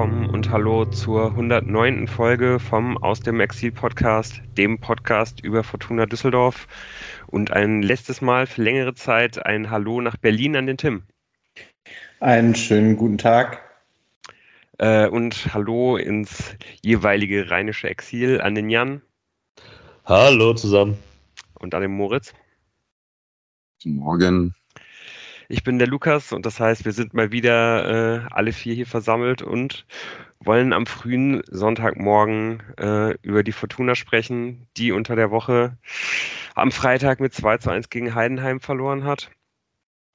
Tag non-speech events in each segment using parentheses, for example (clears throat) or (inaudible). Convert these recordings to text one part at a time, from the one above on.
willkommen und hallo zur 109. Folge vom Aus dem Exil Podcast, dem Podcast über Fortuna Düsseldorf. Und ein letztes Mal für längere Zeit ein Hallo nach Berlin an den Tim. Einen schönen guten Tag. Äh, und Hallo ins jeweilige rheinische Exil an den Jan. Hallo zusammen. Und an den Moritz. Guten Morgen. Ich bin der Lukas und das heißt, wir sind mal wieder äh, alle vier hier versammelt und wollen am frühen Sonntagmorgen äh, über die Fortuna sprechen, die unter der Woche am Freitag mit 2 zu 1 gegen Heidenheim verloren hat.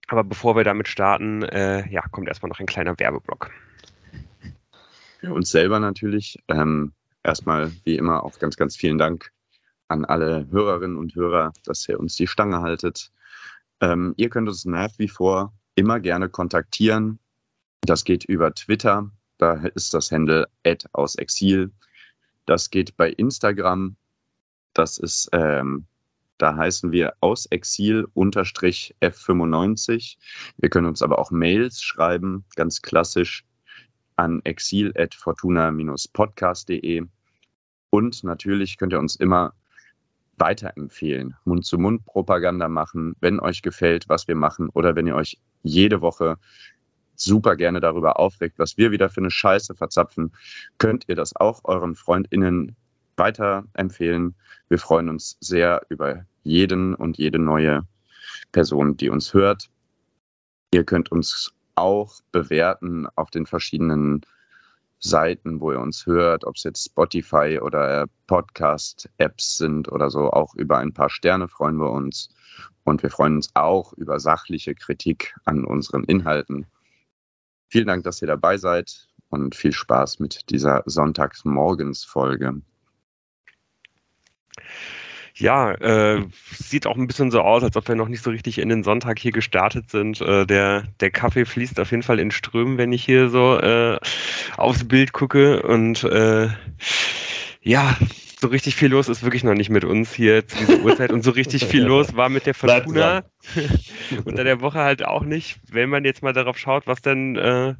Aber bevor wir damit starten, äh, ja, kommt erstmal noch ein kleiner Werbeblock. Für uns selber natürlich. Ähm, erstmal, wie immer, auch ganz, ganz vielen Dank an alle Hörerinnen und Hörer, dass ihr uns die Stange haltet ähm, ihr könnt uns nach wie vor immer gerne kontaktieren. Das geht über Twitter. Da ist das Handle aus Exil. Das geht bei Instagram. Das ist, ähm, da heißen wir aus Exil F95. Wir können uns aber auch Mails schreiben, ganz klassisch an exil.fortuna-podcast.de. Und natürlich könnt ihr uns immer weiterempfehlen, Mund-zu-Mund-Propaganda machen, wenn euch gefällt, was wir machen oder wenn ihr euch jede Woche super gerne darüber aufregt, was wir wieder für eine Scheiße verzapfen, könnt ihr das auch euren FreundInnen weiterempfehlen. Wir freuen uns sehr über jeden und jede neue Person, die uns hört. Ihr könnt uns auch bewerten auf den verschiedenen Seiten, wo ihr uns hört, ob es jetzt Spotify oder Podcast-Apps sind oder so, auch über ein paar Sterne freuen wir uns. Und wir freuen uns auch über sachliche Kritik an unseren Inhalten. Vielen Dank, dass ihr dabei seid und viel Spaß mit dieser Sonntagsmorgens-Folge. Ja, äh, sieht auch ein bisschen so aus, als ob wir noch nicht so richtig in den Sonntag hier gestartet sind. Äh, der, der Kaffee fließt auf jeden Fall in Strömen, wenn ich hier so äh, aufs Bild gucke. Und äh, ja, so richtig viel los ist wirklich noch nicht mit uns hier zu dieser Uhrzeit. Und so richtig (laughs) viel los war mit der Fortuna (laughs) unter der Woche halt auch nicht, wenn man jetzt mal darauf schaut, was denn äh,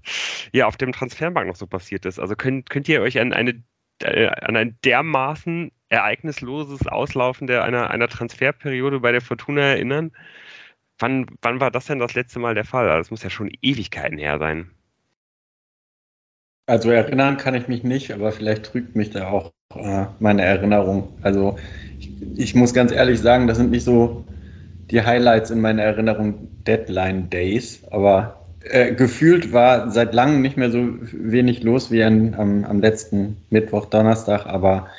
ja auf dem Transfermarkt noch so passiert ist. Also könnt, könnt ihr euch an eine äh, an ein dermaßen ereignisloses Auslaufen der, einer, einer Transferperiode bei der Fortuna erinnern? Wann, wann war das denn das letzte Mal der Fall? Also, das muss ja schon Ewigkeiten her sein. Also erinnern kann ich mich nicht, aber vielleicht trügt mich da auch äh, meine Erinnerung. Also ich, ich, muss ganz ehrlich sagen, das sind nicht so die Highlights in meiner Erinnerung Deadline Days, aber äh, gefühlt war seit langem nicht mehr so wenig los wie an, am, am letzten Mittwoch, Donnerstag, aber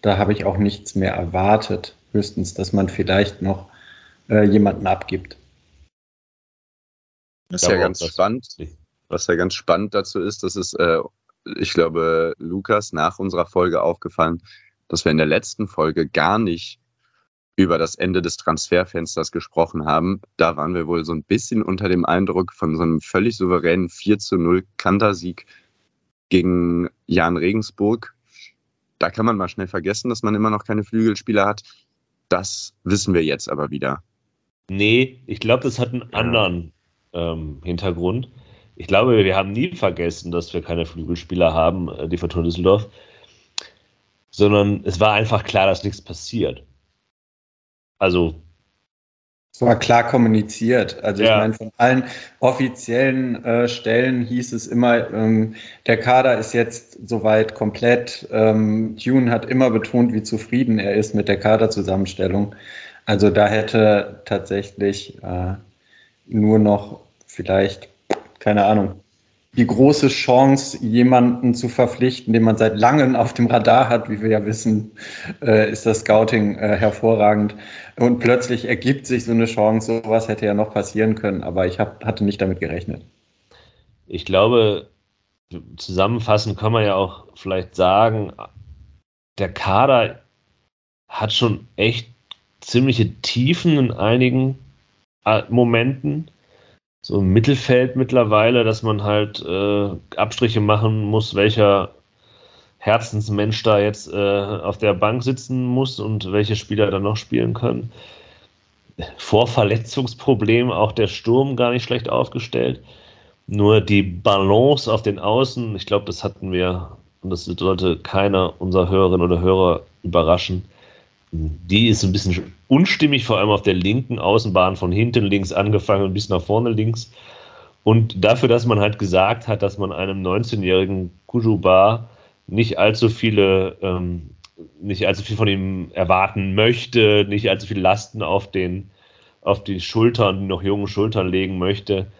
da habe ich auch nichts mehr erwartet. Höchstens, dass man vielleicht noch äh, jemanden abgibt. Das ist ja ganz spannend. Was ja ganz spannend dazu ist, das ist, äh, ich glaube, Lukas nach unserer Folge aufgefallen, dass wir in der letzten Folge gar nicht über das Ende des Transferfensters gesprochen haben. Da waren wir wohl so ein bisschen unter dem Eindruck von so einem völlig souveränen 4 zu 0 Kantersieg gegen Jan Regensburg. Da kann man mal schnell vergessen, dass man immer noch keine Flügelspieler hat. Das wissen wir jetzt aber wieder. Nee, ich glaube, das hat einen anderen ähm, Hintergrund. Ich glaube, wir haben nie vergessen, dass wir keine Flügelspieler haben, äh, die Fortuna Düsseldorf, sondern es war einfach klar, dass nichts passiert. Also. Es war klar kommuniziert. Also ja. ich meine, von allen offiziellen äh, Stellen hieß es immer, ähm, der Kader ist jetzt soweit komplett. Ähm, Tune hat immer betont, wie zufrieden er ist mit der Kaderzusammenstellung. Also da hätte tatsächlich äh, nur noch vielleicht, keine Ahnung, die große Chance, jemanden zu verpflichten, den man seit langem auf dem Radar hat. Wie wir ja wissen, äh, ist das Scouting äh, hervorragend. Und plötzlich ergibt sich so eine Chance. Sowas hätte ja noch passieren können, aber ich hab, hatte nicht damit gerechnet. Ich glaube, zusammenfassend kann man ja auch vielleicht sagen, der Kader hat schon echt ziemliche Tiefen in einigen äh, Momenten so im Mittelfeld mittlerweile, dass man halt äh, Abstriche machen muss, welcher Herzensmensch da jetzt äh, auf der Bank sitzen muss und welche Spieler dann noch spielen können. Vor Verletzungsproblemen auch der Sturm gar nicht schlecht aufgestellt. Nur die Balance auf den Außen, ich glaube, das hatten wir, und das sollte keiner unserer Hörerinnen oder Hörer überraschen, die ist ein bisschen unstimmig, vor allem auf der linken Außenbahn von hinten links angefangen bis nach vorne links. Und dafür, dass man halt gesagt hat, dass man einem 19-jährigen Kujuba nicht allzu viele, ähm, nicht allzu viel von ihm erwarten möchte, nicht allzu viel Lasten auf den, auf die Schultern, die noch jungen Schultern legen möchte.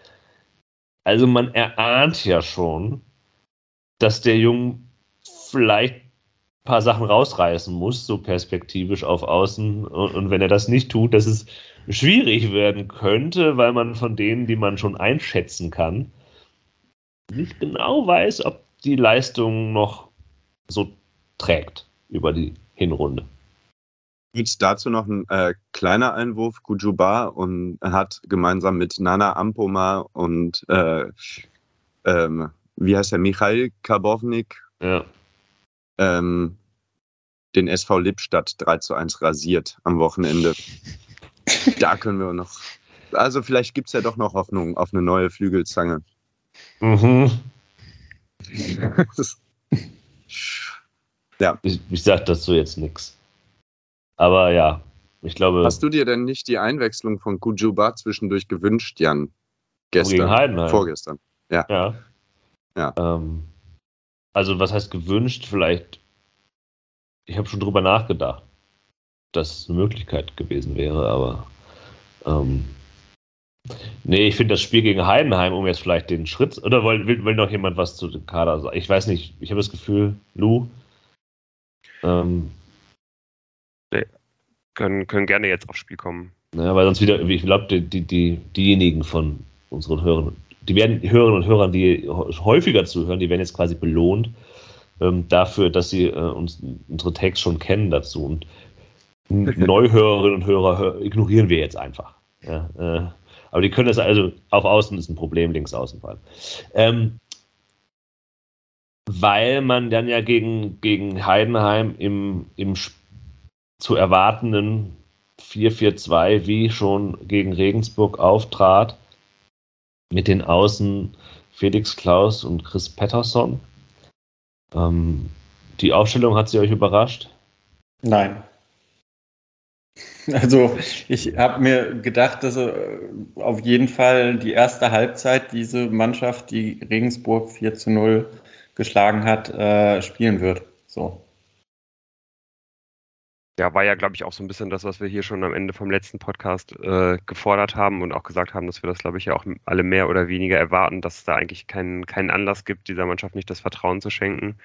Also man erahnt ja schon, dass der Junge vielleicht paar Sachen rausreißen muss, so perspektivisch auf Außen. Und, wenn er das nicht tut, dass es schwierig werden könnte, weil man von denen, die man schon einschätzen kann, nicht genau weiß, ob die Leistung noch so trägt über die Hinrunde. Jetzt dazu noch ein äh, kleiner Einwurf. Kujuba und hat gemeinsam mit Nana Ampoma und äh, ähm, wie heißt der, Michail Karbovnik, ja. Ähm, den SV Lippstadt 3 zu 1 rasiert am Wochenende. da (laughs) können wir noch. Also vielleicht gibt es ja doch noch Hoffnung auf eine neue Flügelzange. Mhm. ja. Ich, ich sag dazu jetzt nichts. Aber ja, ich glaube. Hast du dir denn nicht die Einwechslung von Kujuba zwischendurch gewünscht, Jan? Gestern. Gegen Heidenheim. Vorgestern. Ja. Ja. ja. Ähm, also, was heißt gewünscht? Vielleicht. Ich habe schon drüber nachgedacht, dass es eine Möglichkeit gewesen wäre, aber. Ähm, nee, ich finde das Spiel gegen Heidenheim, um jetzt vielleicht den Schritt. Oder will, will, will noch jemand was zu dem Kader sagen? Ich weiß nicht, ich habe das Gefühl, Lou. Ähm, können, können gerne jetzt aufs Spiel kommen. Ja, weil sonst wieder, ich glaube, die, die, die, diejenigen von unseren Hörern, die werden Hörerinnen und Hörern, die häufiger zuhören, die werden jetzt quasi belohnt ähm, dafür, dass sie äh, uns unsere Tags schon kennen dazu. Und (laughs) Neuhörerinnen und Hörer hör, ignorieren wir jetzt einfach. Ja, äh, aber die können das also auf Außen ist ein Problem, links außen vor allem. Ähm, weil man dann ja gegen, gegen Heidenheim im, im zu erwartenden 4-4-2 wie schon gegen Regensburg auftrat, mit den Außen Felix Klaus und Chris Pettersson. Ähm, die Aufstellung hat sie euch überrascht? Nein. Also ich habe mir gedacht, dass äh, auf jeden Fall die erste Halbzeit diese Mannschaft, die Regensburg 4 zu 0 geschlagen hat, äh, spielen wird. So. Ja, war ja, glaube ich, auch so ein bisschen das, was wir hier schon am Ende vom letzten Podcast äh, gefordert haben und auch gesagt haben, dass wir das, glaube ich, ja auch alle mehr oder weniger erwarten, dass es da eigentlich keinen, keinen Anlass gibt, dieser Mannschaft nicht das Vertrauen zu schenken.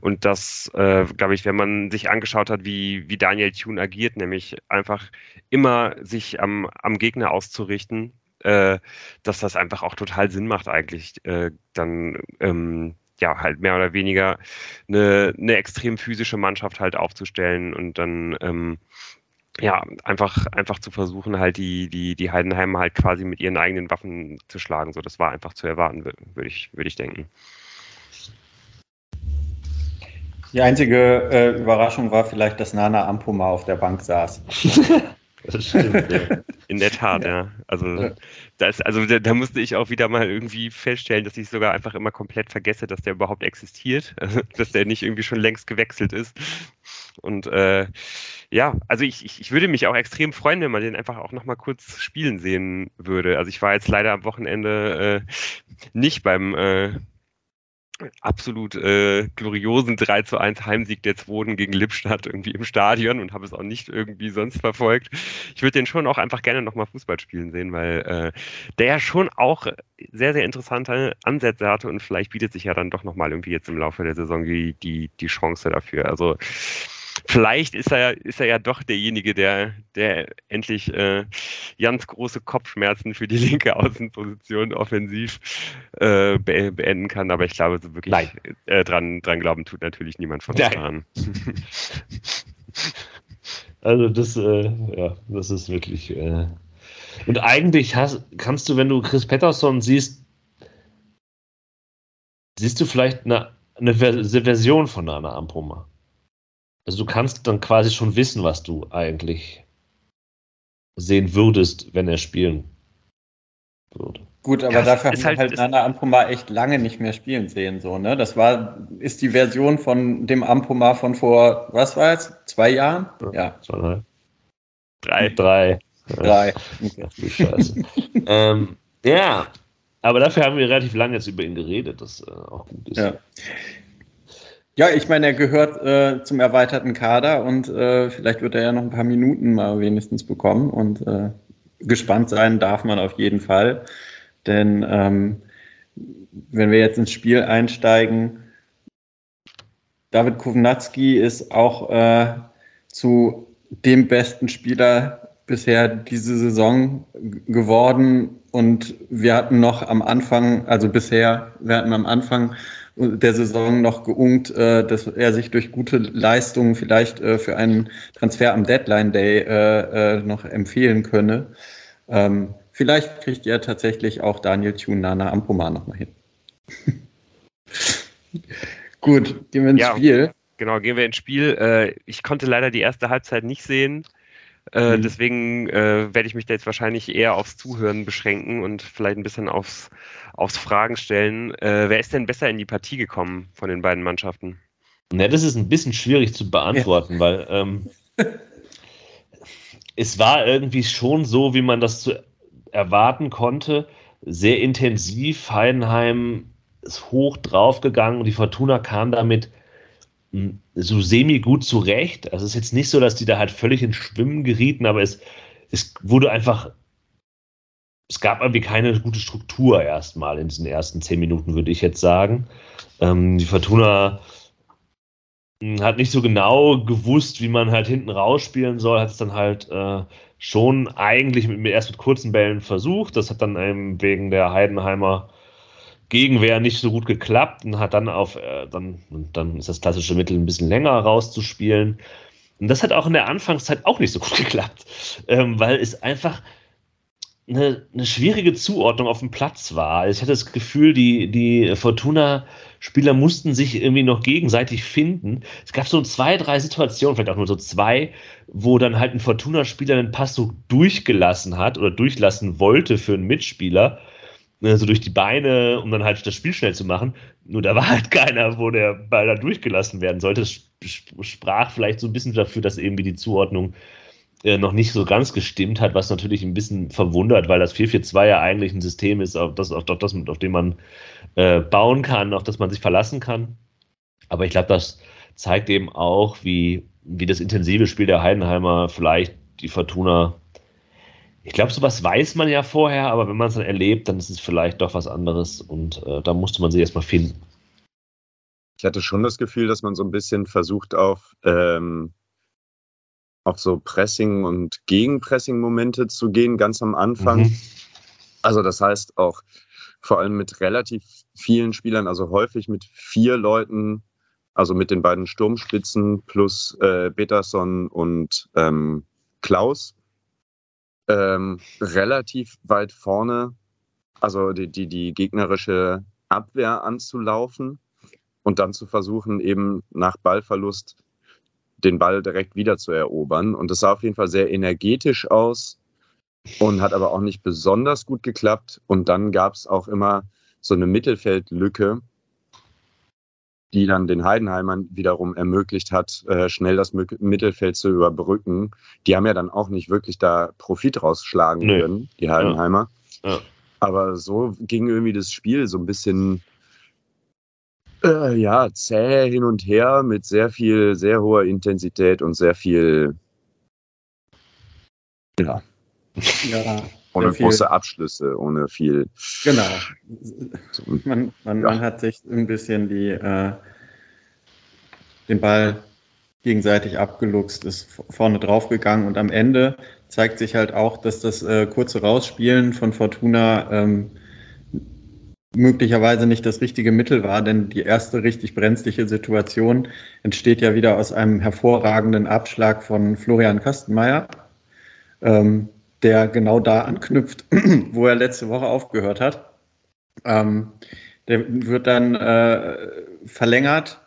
Und das, äh, glaube ich, wenn man sich angeschaut hat, wie, wie Daniel Thune agiert, nämlich einfach immer sich am, am Gegner auszurichten, äh, dass das einfach auch total Sinn macht, eigentlich äh, dann ähm, ja, halt mehr oder weniger eine, eine extrem physische Mannschaft halt aufzustellen und dann ähm, ja, einfach, einfach zu versuchen, halt die, die, die Heidenheimer halt quasi mit ihren eigenen Waffen zu schlagen. So, das war einfach zu erwarten, würde ich, würde ich denken. Die einzige äh, Überraschung war vielleicht, dass Nana Ampoma auf der Bank saß. (laughs) Das stimmt, ja. (laughs) In der Tat, ja. Also, das, also da, da, musste ich auch wieder mal irgendwie feststellen, dass ich sogar einfach immer komplett vergesse, dass der überhaupt existiert, (laughs) also, dass der nicht irgendwie schon längst gewechselt ist. Und äh, ja, also ich, ich, ich würde mich auch extrem freuen, wenn man den einfach auch nochmal kurz spielen sehen würde. Also ich war jetzt leider am Wochenende äh, nicht beim äh, absolut äh, gloriosen 3 zu 1 Heimsieg der Zwoden gegen Lippstadt irgendwie im Stadion und habe es auch nicht irgendwie sonst verfolgt. Ich würde den schon auch einfach gerne nochmal Fußball spielen sehen, weil äh, der ja schon auch sehr, sehr interessante Ansätze hatte und vielleicht bietet sich ja dann doch nochmal irgendwie jetzt im Laufe der Saison die, die, die Chance dafür. Also vielleicht ist er, ist er ja doch derjenige, der, der endlich äh, ganz große Kopfschmerzen für die (laughs) linke Außenposition offensiv äh, be beenden kann. Aber ich glaube, so wirklich. Äh, dran, dran glauben tut natürlich niemand von uns daran. (laughs) Also das, äh, ja, das ist wirklich. Äh und eigentlich hast, kannst du, wenn du Chris Pettersson siehst, siehst du vielleicht eine, eine Version von Nana Ampoma. Also du kannst dann quasi schon wissen, was du eigentlich sehen würdest, wenn er spielen würde. Gut, aber ja, dafür haben wir halt, halt Nana Ampomar echt lange nicht mehr spielen sehen, so, ne? Das war, ist die Version von dem Ampomar von vor, was war es? Zwei Jahren? Ja. Zwei, drei. Drei. Drei. Okay. Ach, Scheiße. (laughs) ähm, ja, aber dafür haben wir relativ lange jetzt über ihn geredet, das äh, auch gut ist. Ja. Ja, ich meine, er gehört äh, zum erweiterten Kader und äh, vielleicht wird er ja noch ein paar Minuten mal wenigstens bekommen und äh, gespannt sein darf man auf jeden Fall. Denn ähm, wenn wir jetzt ins Spiel einsteigen, David Kovnatski ist auch äh, zu dem besten Spieler bisher diese Saison geworden. Und wir hatten noch am Anfang, also bisher, wir hatten am Anfang der Saison noch geungt, äh, dass er sich durch gute Leistungen vielleicht äh, für einen Transfer am Deadline Day äh, äh noch empfehlen könne. Ähm, Vielleicht kriegt ihr tatsächlich auch Daniel Tunana Ampoma nochmal hin. (laughs) Gut, gehen wir ins ja, Spiel. Genau, gehen wir ins Spiel. Äh, ich konnte leider die erste Halbzeit nicht sehen. Äh, mhm. Deswegen äh, werde ich mich da jetzt wahrscheinlich eher aufs Zuhören beschränken und vielleicht ein bisschen aufs, aufs Fragen stellen. wer ist denn besser in die Partie gekommen von den beiden Mannschaften? Na, das ist ein bisschen schwierig zu beantworten, ja. weil ähm, (laughs) es war irgendwie schon so, wie man das zu erwarten konnte. Sehr intensiv. Heidenheim ist hoch draufgegangen. Die Fortuna kam damit so semi gut zurecht. Also es ist jetzt nicht so, dass die da halt völlig ins Schwimmen gerieten, aber es, es wurde einfach, es gab irgendwie keine gute Struktur erstmal in diesen ersten zehn Minuten, würde ich jetzt sagen. Ähm, die Fortuna hat nicht so genau gewusst, wie man halt hinten rausspielen soll, hat es dann halt äh, schon eigentlich mit, erst mit kurzen Bällen versucht. Das hat dann eben wegen der Heidenheimer Gegenwehr nicht so gut geklappt und hat dann auf, äh, dann, dann ist das klassische Mittel ein bisschen länger rauszuspielen. Und das hat auch in der Anfangszeit auch nicht so gut (laughs) geklappt, ähm, weil es einfach eine, eine schwierige Zuordnung auf dem Platz war. Ich hatte das Gefühl, die, die Fortuna Spieler mussten sich irgendwie noch gegenseitig finden. Es gab so zwei, drei Situationen, vielleicht auch nur so zwei, wo dann halt ein Fortuna-Spieler den Pass so durchgelassen hat oder durchlassen wollte für einen Mitspieler, ne, so durch die Beine, um dann halt das Spiel schnell zu machen. Nur da war halt (laughs) keiner, wo der Ball dann durchgelassen werden sollte. Das sprach vielleicht so ein bisschen dafür, dass irgendwie die Zuordnung äh, noch nicht so ganz gestimmt hat, was natürlich ein bisschen verwundert, weil das 4-4-2 ja eigentlich ein System ist, auf, das, auf, das, auf dem man äh, bauen kann, auf das man sich verlassen kann. Aber ich glaube, das zeigt eben auch, wie, wie das intensive Spiel der Heidenheimer vielleicht die Fortuna. Ich glaube, sowas weiß man ja vorher, aber wenn man es dann erlebt, dann ist es vielleicht doch was anderes und äh, da musste man sich erstmal finden. Ich hatte schon das Gefühl, dass man so ein bisschen versucht, auf ähm, auf so Pressing- und Gegenpressing-Momente zu gehen, ganz am Anfang. Mhm. Also das heißt auch vor allem mit relativ vielen Spielern, also häufig mit vier Leuten, also mit den beiden Sturmspitzen plus äh, Peterson und ähm, Klaus, ähm, relativ weit vorne, also die, die, die gegnerische Abwehr anzulaufen und dann zu versuchen, eben nach Ballverlust den Ball direkt wieder zu erobern. Und das sah auf jeden Fall sehr energetisch aus und hat aber auch nicht besonders gut geklappt. Und dann gab es auch immer so eine Mittelfeldlücke, die dann den Heidenheimern wiederum ermöglicht hat, äh, schnell das Mittelfeld zu überbrücken. Die haben ja dann auch nicht wirklich da Profit rausschlagen nee. können, die Heidenheimer. Ja. Ja. Aber so ging irgendwie das Spiel so ein bisschen äh, ja, zäh hin und her mit sehr viel, sehr hoher Intensität und sehr viel, ja. ja ohne große Abschlüsse, ohne viel. Genau. Man, man, ja. man hat sich ein bisschen die, äh, den Ball gegenseitig abgeluchst, ist vorne draufgegangen und am Ende zeigt sich halt auch, dass das äh, kurze Rausspielen von Fortuna ähm, möglicherweise nicht das richtige Mittel war, denn die erste richtig brenzliche Situation entsteht ja wieder aus einem hervorragenden Abschlag von Florian Kastenmeier, ähm, der genau da anknüpft, (clears throat) wo er letzte Woche aufgehört hat. Ähm, der wird dann äh, verlängert,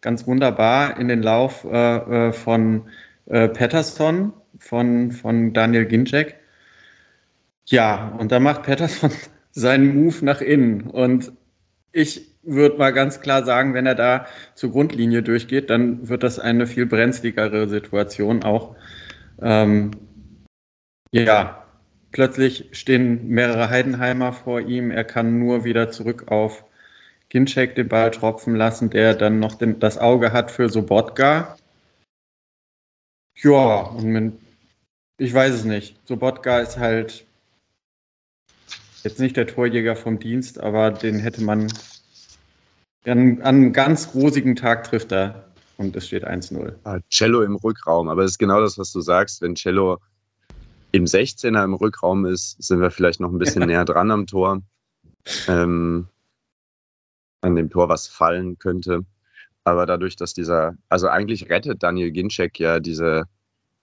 ganz wunderbar in den Lauf äh, äh von äh, Patterson, von, von Daniel Ginczek. Ja, und da macht Patterson (laughs) seinen Move nach innen. Und ich würde mal ganz klar sagen, wenn er da zur Grundlinie durchgeht, dann wird das eine viel brenzligere Situation auch. Ähm, ja, plötzlich stehen mehrere Heidenheimer vor ihm. Er kann nur wieder zurück auf Ginczek den Ball tropfen lassen, der dann noch den, das Auge hat für Sobotka. Ja, und mit, ich weiß es nicht. Sobotka ist halt jetzt nicht der Torjäger vom Dienst, aber den hätte man an, an einem ganz rosigen Tag trifft er und es steht 1-0. Ah, Cello im Rückraum, aber es ist genau das, was du sagst. Wenn Cello im 16er im Rückraum ist, sind wir vielleicht noch ein bisschen (laughs) näher dran am Tor. Ähm, an dem Tor, was fallen könnte. Aber dadurch, dass dieser, also eigentlich rettet Daniel Ginczek ja diese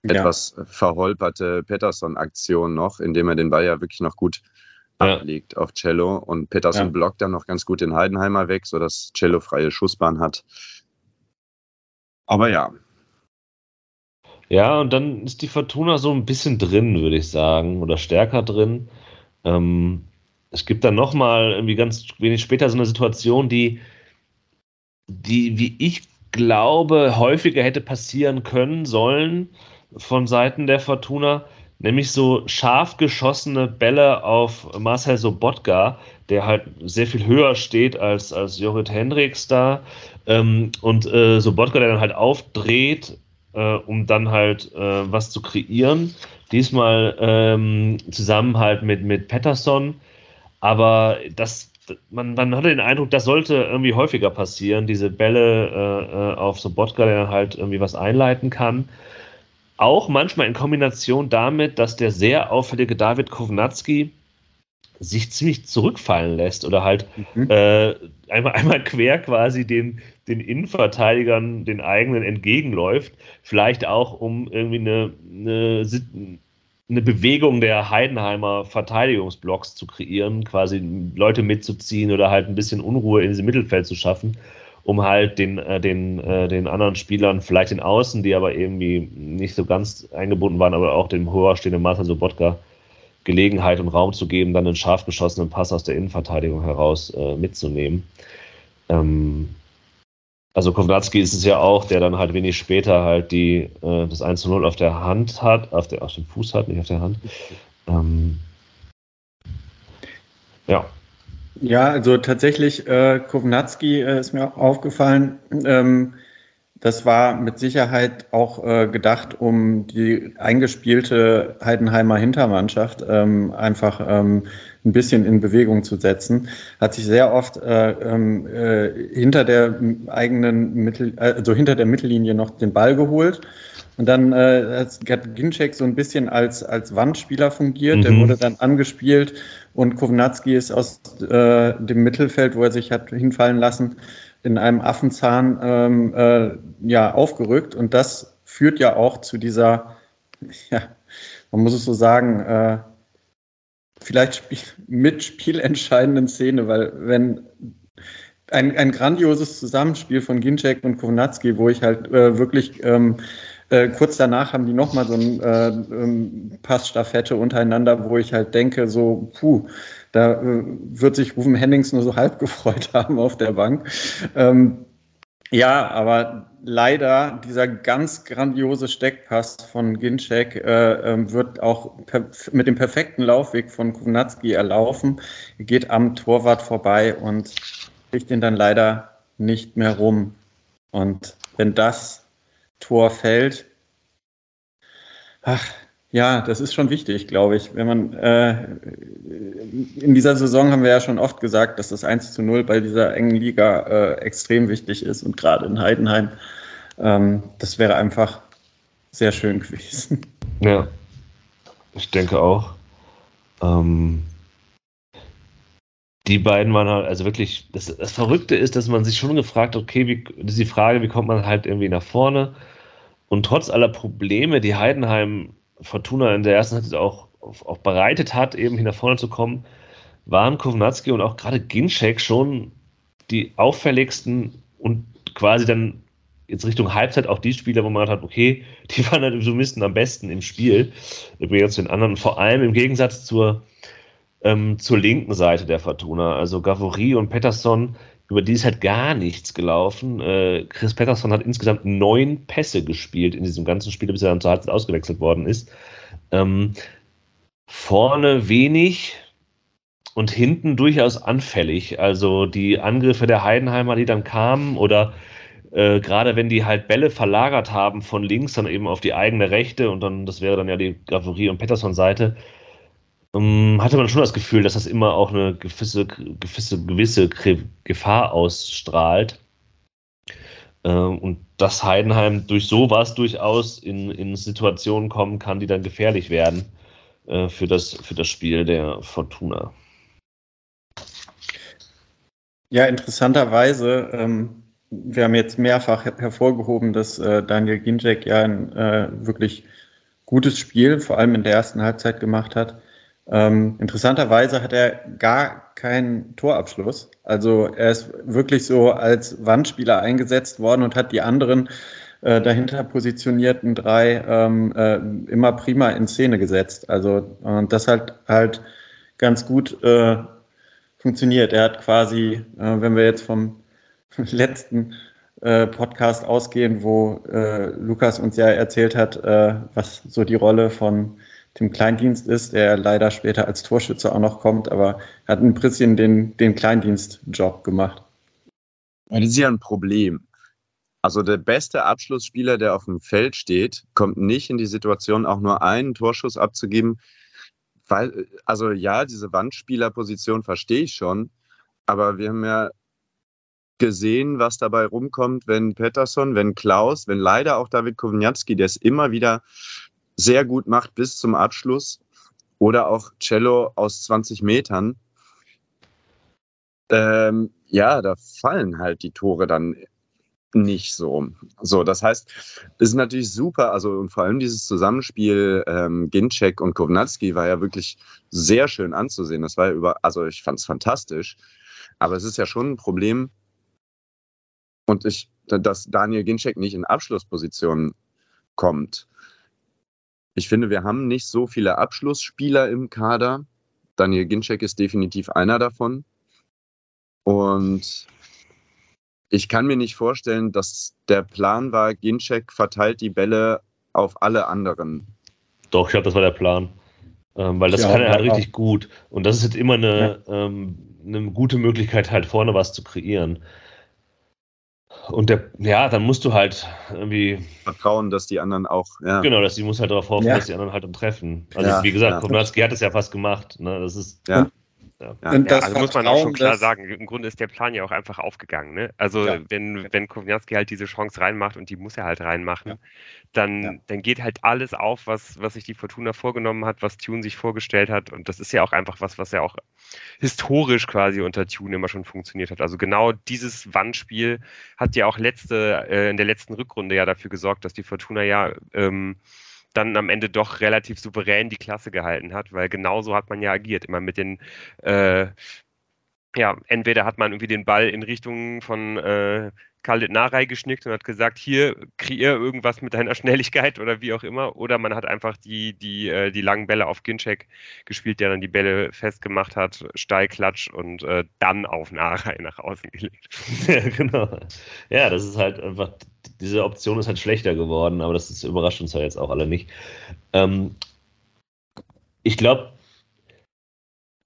ja. etwas verholperte Peterson-Aktion noch, indem er den Ball ja wirklich noch gut ja. ablegt auf Cello und Peterson ja. blockt dann noch ganz gut den Heidenheimer weg, sodass Cello freie Schussbahn hat. Aber ja. Ja, und dann ist die Fortuna so ein bisschen drin, würde ich sagen, oder stärker drin. Ähm, es gibt dann nochmal irgendwie ganz wenig später so eine Situation, die, die, wie ich glaube, häufiger hätte passieren können sollen von Seiten der Fortuna, nämlich so scharf geschossene Bälle auf Marcel Sobotka, der halt sehr viel höher steht als, als Jorrit Hendricks da. Ähm, und äh, Sobotka, der dann halt aufdreht, äh, um dann halt äh, was zu kreieren. Diesmal ähm, zusammen halt mit, mit Patterson aber das, man, man hatte den Eindruck, das sollte irgendwie häufiger passieren, diese Bälle äh, äh auf Sobotka, der dann halt irgendwie was einleiten kann. Auch manchmal in Kombination damit, dass der sehr auffällige David Kovnatski sich ziemlich zurückfallen lässt oder halt mhm. äh, einmal, einmal quer quasi den, den Innenverteidigern, den eigenen entgegenläuft. Vielleicht auch, um irgendwie eine, eine eine Bewegung der Heidenheimer Verteidigungsblocks zu kreieren, quasi Leute mitzuziehen oder halt ein bisschen Unruhe in diesem Mittelfeld zu schaffen, um halt den, äh, den, äh, den anderen Spielern, vielleicht den Außen, die aber irgendwie nicht so ganz eingebunden waren, aber auch dem höher stehenden Marcel Sobotka Gelegenheit und Raum zu geben, dann einen scharf geschossenen Pass aus der Innenverteidigung heraus äh, mitzunehmen. Ähm, also Kovnatski ist es ja auch, der dann halt wenig später halt die, äh, das 1 zu 0 auf der Hand hat, auf, der, auf dem Fuß hat, nicht auf der Hand. Ähm, ja. Ja, also tatsächlich, äh, Kovnatski äh, ist mir aufgefallen. Ähm, das war mit Sicherheit auch äh, gedacht, um die eingespielte Heidenheimer Hintermannschaft ähm, einfach ähm, ein bisschen in Bewegung zu setzen, hat sich sehr oft äh, ähm, äh, hinter der eigenen Mittel, also hinter der Mittellinie noch den Ball geholt. Und dann äh, hat Ginczek so ein bisschen als, als Wandspieler fungiert. Mhm. Der wurde dann angespielt und Kovnatski ist aus äh, dem Mittelfeld, wo er sich hat hinfallen lassen, in einem Affenzahn ähm, äh, ja, aufgerückt. Und das führt ja auch zu dieser, (laughs) ja, man muss es so sagen, äh, vielleicht mit spielentscheidenden Szene, weil wenn ein, ein grandioses Zusammenspiel von Ginczek und Kownatski, wo ich halt äh, wirklich ähm, äh, kurz danach haben die nochmal so ein äh, ähm, Passstaffette untereinander, wo ich halt denke, so, puh, da äh, wird sich Rufen Hennings nur so halb (laughs) gefreut haben auf der Bank. Ähm, ja, aber leider dieser ganz grandiose Steckpass von Ginczek äh, ähm, wird auch mit dem perfekten Laufweg von Kownatski erlaufen, geht am Torwart vorbei und kriegt ihn dann leider nicht mehr rum. Und wenn das Tor fällt, ach, ja, das ist schon wichtig, glaube ich. Wenn man äh, in dieser Saison haben wir ja schon oft gesagt, dass das 1 zu 0 bei dieser engen Liga äh, extrem wichtig ist und gerade in Heidenheim. Ähm, das wäre einfach sehr schön gewesen. Ja, ich denke auch. Ähm, die beiden waren halt, also wirklich, das, das, Verrückte ist, dass man sich schon gefragt hat, okay, wie, die Frage, wie kommt man halt irgendwie nach vorne? Und trotz aller Probleme, die Heidenheim Fortuna in der ersten Halbzeit auch, auch bereitet hat, eben hier nach vorne zu kommen, waren Kovnatski und auch gerade Ginczek schon die auffälligsten und quasi dann jetzt Richtung Halbzeit auch die Spieler, wo man hat, okay, (laughs) die waren halt so Misten am besten im Spiel. Übrigens den anderen, vor allem im Gegensatz zur, ähm, zur linken Seite der Fortuna. Also Gavori und Pettersson, über die ist halt gar nichts gelaufen. Äh, Chris Pettersson hat insgesamt neun Pässe gespielt in diesem ganzen Spiel, bis er dann zur Halbzeit ausgewechselt worden ist. Ähm, vorne wenig und hinten durchaus anfällig. Also die Angriffe der Heidenheimer, die dann kamen oder äh, gerade wenn die halt Bälle verlagert haben von links dann eben auf die eigene Rechte und dann, das wäre dann ja die Graverie und Pettersson-Seite, hatte man schon das Gefühl, dass das immer auch eine gewisse, gewisse, gewisse Gefahr ausstrahlt. Äh, und dass Heidenheim durch sowas durchaus in, in Situationen kommen kann, die dann gefährlich werden äh, für, das, für das Spiel der Fortuna. Ja, interessanterweise ähm, wir haben jetzt mehrfach hervorgehoben, dass äh, Daniel Ginczek ja ein äh, wirklich gutes Spiel, vor allem in der ersten Halbzeit gemacht hat. Ähm, interessanterweise hat er gar keinen Torabschluss. Also er ist wirklich so als Wandspieler eingesetzt worden und hat die anderen äh, dahinter positionierten drei ähm, äh, immer prima in Szene gesetzt. Also und das hat halt ganz gut äh, funktioniert. Er hat quasi, äh, wenn wir jetzt vom (laughs) letzten äh, Podcast ausgehen, wo äh, Lukas uns ja erzählt hat, äh, was so die Rolle von dem Kleindienst ist, der leider später als Torschütze auch noch kommt, aber er hat ein bisschen den, den Kleindienstjob gemacht. Das ist ja ein Problem. Also der beste Abschlussspieler, der auf dem Feld steht, kommt nicht in die Situation, auch nur einen Torschuss abzugeben. Weil, also ja, diese Wandspielerposition verstehe ich schon, aber wir haben ja gesehen, was dabei rumkommt, wenn Pettersson, wenn Klaus, wenn leider auch David Kowniatski, der es immer wieder sehr gut macht bis zum Abschluss, oder auch Cello aus 20 Metern. Ähm, ja, da fallen halt die Tore dann nicht so. So, das heißt, es ist natürlich super, also und vor allem dieses Zusammenspiel ähm, Ginczek und Kownatski war ja wirklich sehr schön anzusehen. Das war ja über, also ich fand es fantastisch. Aber es ist ja schon ein Problem, und ich, dass Daniel Ginczek nicht in Abschlusspositionen kommt. Ich finde, wir haben nicht so viele Abschlussspieler im Kader. Daniel Ginczek ist definitiv einer davon. Und ich kann mir nicht vorstellen, dass der Plan war, Ginczek verteilt die Bälle auf alle anderen. Doch, ich glaube, das war der Plan. Ähm, weil das ja, kann er halt ja. richtig gut. Und das ist jetzt immer eine, ja. ähm, eine gute Möglichkeit, halt vorne was zu kreieren. Und der, ja, dann musst du halt irgendwie. Vertrauen, dass die anderen auch, ja. Genau, dass die muss halt darauf hoffen, ja. dass die anderen halt dann treffen. Also, ja, wie gesagt, ja. Kownatski hat es ja fast gemacht. Ne? Das ist. Ja. Ja. Und das also muss man auch schon klar sagen, im Grunde ist der Plan ja auch einfach aufgegangen. Ne? Also ja. wenn, wenn Kowniatski halt diese Chance reinmacht und die muss er halt reinmachen, ja. Dann, dann geht halt alles auf, was, was sich die Fortuna vorgenommen hat, was Tune sich vorgestellt hat. Und das ist ja auch einfach was, was ja auch historisch quasi unter Tune immer schon funktioniert hat. Also genau dieses Wandspiel hat ja auch letzte, äh, in der letzten Rückrunde ja dafür gesorgt, dass die Fortuna ja ähm, dann am Ende doch relativ souverän die Klasse gehalten hat, weil genauso hat man ja agiert, immer mit den äh, ja, entweder hat man irgendwie den Ball in Richtung von äh, Khalid Narei geschnickt und hat gesagt, hier, kreier irgendwas mit deiner (laughs) Schnelligkeit oder wie auch immer. Oder man hat einfach die, die, äh, die langen Bälle auf Ginczek gespielt, der dann die Bälle festgemacht hat, Steilklatsch und äh, dann auf Narei (laughs) nach außen gelegt. (laughs) ja, genau. Ja, das ist halt einfach, diese Option ist halt schlechter geworden, aber das ist, überrascht uns ja jetzt auch alle nicht. Ähm, ich glaube,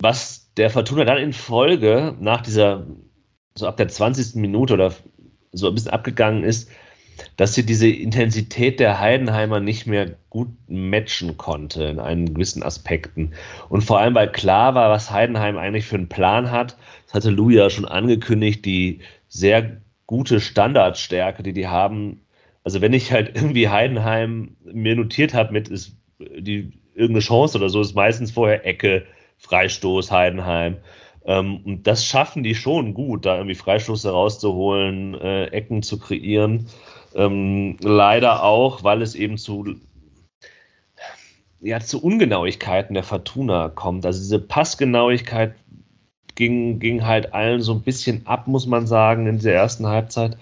was der Fortuna dann in Folge nach dieser, so ab der 20. Minute oder so ein bisschen abgegangen ist, dass sie diese Intensität der Heidenheimer nicht mehr gut matchen konnte in einen gewissen Aspekten. Und vor allem, weil klar war, was Heidenheim eigentlich für einen Plan hat. Das hatte Lou ja schon angekündigt, die sehr gute Standardstärke, die die haben. Also wenn ich halt (laughs) irgendwie Heidenheim mir notiert habe mit ist die irgendeine Chance oder so, ist meistens vorher Ecke, Freistoß, Heidenheim. Ähm, und das schaffen die schon gut, da irgendwie Freistoße rauszuholen, äh, Ecken zu kreieren. Ähm, leider auch, weil es eben zu, ja, zu Ungenauigkeiten der Fortuna kommt. Also diese Passgenauigkeit ging, ging halt allen so ein bisschen ab, muss man sagen, in der ersten Halbzeit.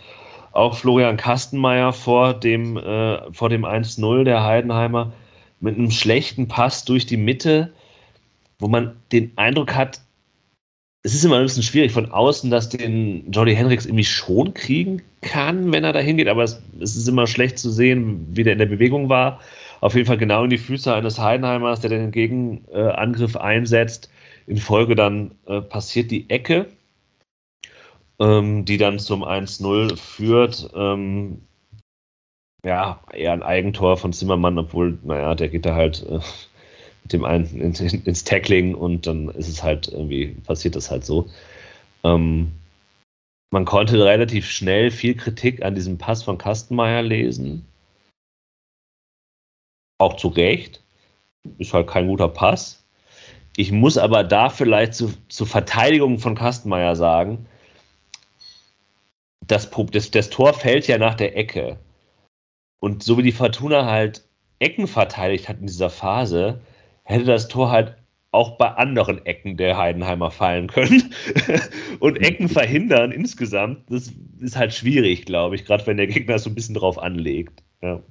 Auch Florian Kastenmeier vor dem, äh, vor dem 1-0 der Heidenheimer mit einem schlechten Pass durch die Mitte wo man den Eindruck hat, es ist immer ein bisschen schwierig von außen, dass den Jody Hendricks irgendwie schon kriegen kann, wenn er da hingeht, aber es, es, ist immer schlecht zu sehen, wie der in der Bewegung war. Auf jeden Fall genau in die Füße eines Heidenheimers, der den Gegenangriff äh, einsetzt. In Folge dann äh, passiert die Ecke, ähm, die dann zum 1-0 führt. Ähm, ja, eher ein Eigentor von Zimmermann, obwohl, naja, der geht da halt äh, mit dem einen in, in, ins Tackling und dann ist es halt irgendwie, passiert das halt so. Ähm, man konnte relativ schnell viel Kritik an diesem Pass von Kastenmeier lesen. Auch zu Recht. Ist halt kein guter Pass. Ich muss aber da vielleicht zu, zur Verteidigung von Kastenmeier sagen, das, das, das Tor fällt ja nach der Ecke. Und so wie die Fortuna halt Ecken verteidigt hat in dieser Phase, hätte das Tor halt auch bei anderen Ecken der Heidenheimer fallen können. (laughs) und Ecken verhindern insgesamt, das ist halt schwierig, glaube ich, gerade wenn der Gegner so ein bisschen drauf anlegt. Ja.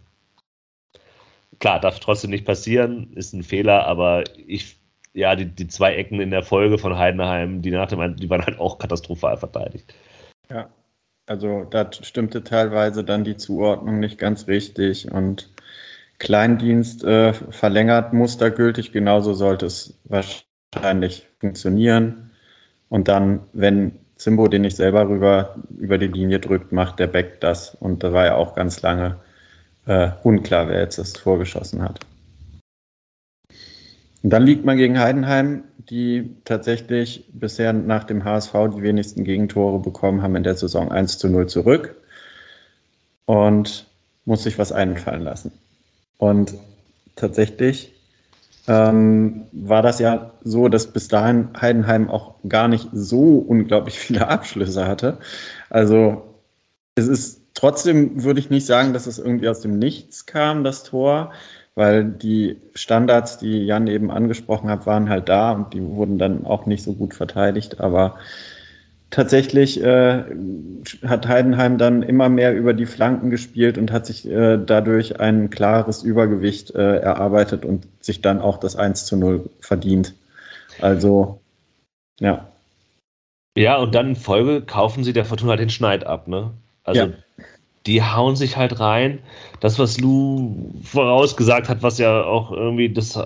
Klar, darf trotzdem nicht passieren, ist ein Fehler, aber ich, ja, die, die zwei Ecken in der Folge von Heidenheim, die nach dem, die waren halt auch katastrophal verteidigt. Ja, also da stimmte teilweise dann die Zuordnung nicht ganz richtig und Kleindienst äh, verlängert mustergültig, genauso sollte es wahrscheinlich funktionieren. Und dann, wenn Zimbo den nicht selber rüber über die Linie drückt, macht der Beck das. Und da war ja auch ganz lange äh, unklar, wer jetzt das Tor geschossen hat. Und dann liegt man gegen Heidenheim, die tatsächlich bisher nach dem HSV die wenigsten Gegentore bekommen haben in der Saison 1 zu 0 zurück und muss sich was einfallen lassen. Und tatsächlich ähm, war das ja so, dass bis dahin Heidenheim auch gar nicht so unglaublich (laughs) viele Abschlüsse hatte. Also es ist trotzdem, würde ich nicht sagen, dass es irgendwie aus dem Nichts kam, das Tor weil die Standards, die Jan eben angesprochen hat, waren halt da und die wurden dann auch nicht so gut verteidigt. Aber tatsächlich äh, hat Heidenheim dann immer mehr über die Flanken gespielt und hat sich äh, dadurch ein klares Übergewicht äh, erarbeitet und sich dann auch das 1 zu 0 verdient. Also, ja. Ja, und dann in Folge kaufen sie der Fortuna den Schneid ab, ne? Also ja die hauen sich halt rein. Das, was Lou vorausgesagt hat, was ja auch irgendwie das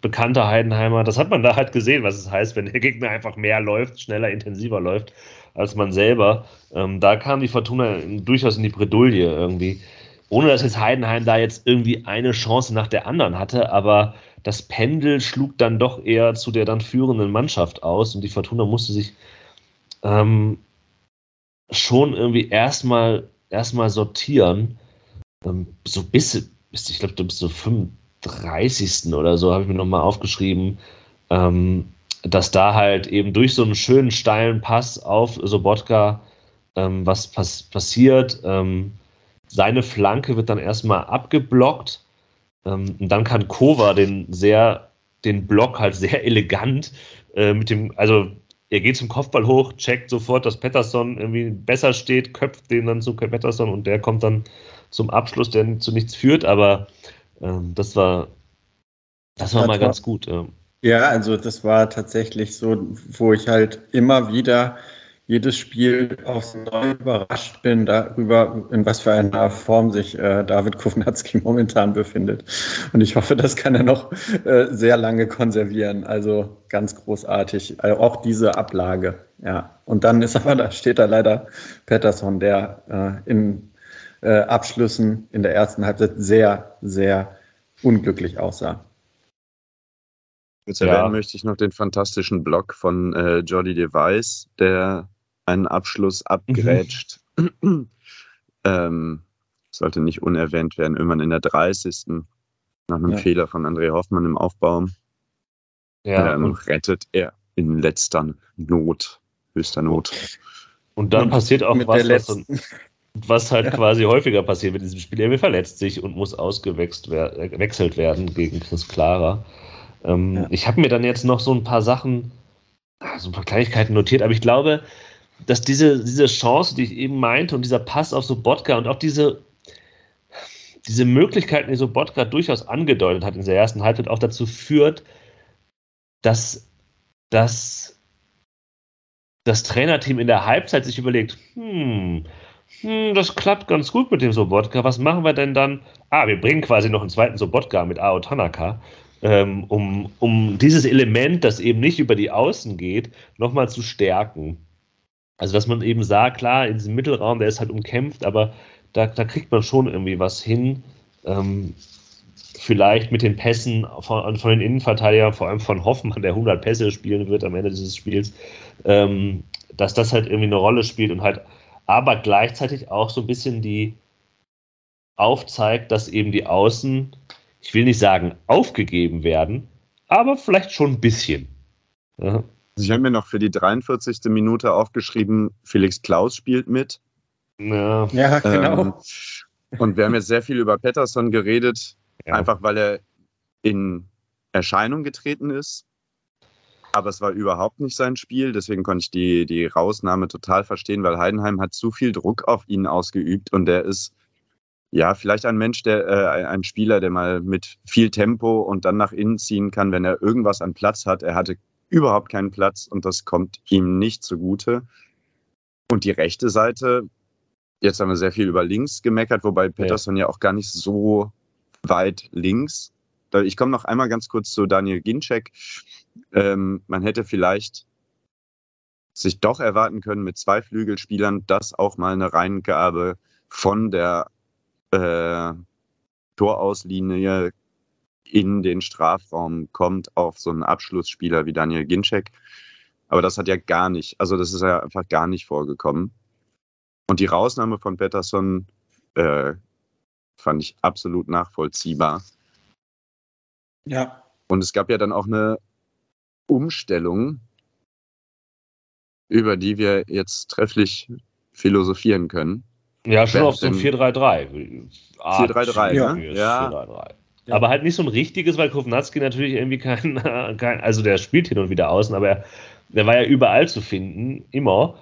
bekannte Heidenheimer, das hat man da halt gesehen, was es heißt, wenn der Gegner einfach mehr läuft, schneller, intensiver läuft als man selber. Ähm, da kam die Fortuna durchaus in die Bredouille irgendwie. Ohne dass jetzt Heidenheim da jetzt irgendwie eine Chance nach der anderen hatte, aber das Pendel schlug dann doch eher zu der dann führenden Mannschaft aus und die Fortuna musste sich ähm, schon irgendwie erstmal erstmal sortieren. Ähm, so bis, bis ich glaube, bis zum 35. oder so habe ich mir nochmal aufgeschrieben, ähm, dass da halt eben durch so einen schönen steilen Pass auf Sobotka ähm, was pass passiert. Seine Flanke wird dann erstmal abgeblockt. Und dann kann Kova den sehr, den Block halt sehr elegant äh, mit dem, also er geht zum Kopfball hoch, checkt sofort, dass Pettersson irgendwie besser steht, köpft den dann zu Pettersson und der kommt dann zum Abschluss, der zu nichts führt, aber ähm, das war, das war das mal war, ganz gut. Ja. ja, also das war tatsächlich so, wo ich halt immer wieder jedes Spiel aufs Neue überrascht bin darüber, in was für einer Form sich äh, David Kovnatski (laughs) momentan befindet. Und ich hoffe, das kann er noch äh, sehr lange konservieren. Also ganz großartig. Also auch diese Ablage. Ja. Und dann ist (laughs) aber, da steht da leider Pettersson, der äh, in äh, Abschlüssen in der ersten Halbzeit sehr, sehr unglücklich aussah. Jetzt erwähnen ja. möchte ich noch den fantastischen Block von äh, Jordi Device, der einen Abschluss abgrätscht. Mhm. (clears throat) ähm, sollte nicht unerwähnt werden. Irgendwann in der 30. nach einem ja. Fehler von André Hoffmann im Aufbau. Ja, ähm, rettet er in letzter Not, höchster Not. Und dann und passiert auch was, was, was, halt (laughs) ja. quasi häufiger passiert mit diesem Spiel. Er verletzt sich und muss ausgewechselt werden gegen Chris Clara. Ähm, ja. Ich habe mir dann jetzt noch so ein paar Sachen, so ein paar Kleinigkeiten notiert, aber ich glaube, dass diese, diese Chance, die ich eben meinte, und dieser Pass auf Sobotka und auch diese, diese Möglichkeiten, die Sobotka durchaus angedeutet hat in der ersten Halbzeit, auch dazu führt, dass, dass das Trainerteam in der Halbzeit sich überlegt, hm, hm, das klappt ganz gut mit dem Sobotka. Was machen wir denn dann? Ah, wir bringen quasi noch einen zweiten Sobotka mit Ao Tanaka, ähm, um, um dieses Element, das eben nicht über die Außen geht, nochmal zu stärken. Also, dass man eben sagt, klar, in diesem Mittelraum, der ist halt umkämpft, aber da, da kriegt man schon irgendwie was hin. Ähm, vielleicht mit den Pässen von, von den Innenverteidigern, vor allem von Hoffmann, der 100 Pässe spielen wird am Ende dieses Spiels, ähm, dass das halt irgendwie eine Rolle spielt und halt aber gleichzeitig auch so ein bisschen die aufzeigt, dass eben die Außen, ich will nicht sagen aufgegeben werden, aber vielleicht schon ein bisschen. Ja. Also ich habe mir noch für die 43. Minute aufgeschrieben, Felix Klaus spielt mit. Ja, ja genau. Ähm, und wir haben jetzt sehr viel über Pettersson geredet, ja. einfach weil er in Erscheinung getreten ist. Aber es war überhaupt nicht sein Spiel, deswegen konnte ich die, die Rausnahme total verstehen, weil Heidenheim hat zu viel Druck auf ihn ausgeübt und der ist ja vielleicht ein Mensch, der äh, ein Spieler, der mal mit viel Tempo und dann nach innen ziehen kann, wenn er irgendwas an Platz hat. Er hatte überhaupt keinen Platz und das kommt ihm nicht zugute. Und die rechte Seite, jetzt haben wir sehr viel über links gemeckert, wobei Pettersson ja, ja auch gar nicht so weit links. Ich komme noch einmal ganz kurz zu Daniel Ginczek ähm, man hätte vielleicht sich doch erwarten können mit zwei Flügelspielern, dass auch mal eine Reingabe von der äh, Torauslinie in den Strafraum kommt auf so einen Abschlussspieler wie Daniel Ginczek. Aber das hat ja gar nicht, also das ist ja einfach gar nicht vorgekommen. Und die Rausnahme von Pettersson äh, fand ich absolut nachvollziehbar. Ja. Und es gab ja dann auch eine Umstellung, über die wir jetzt trefflich philosophieren können. Ja, schon auf so ein 4-3-3. 4-3-3, ne? Ja. 4-3-3. Ja. Aber halt nicht so ein richtiges, weil Kovnatski natürlich irgendwie kein, (laughs) kein, also der spielt hin und wieder außen, aber er, der war ja überall zu finden, immer.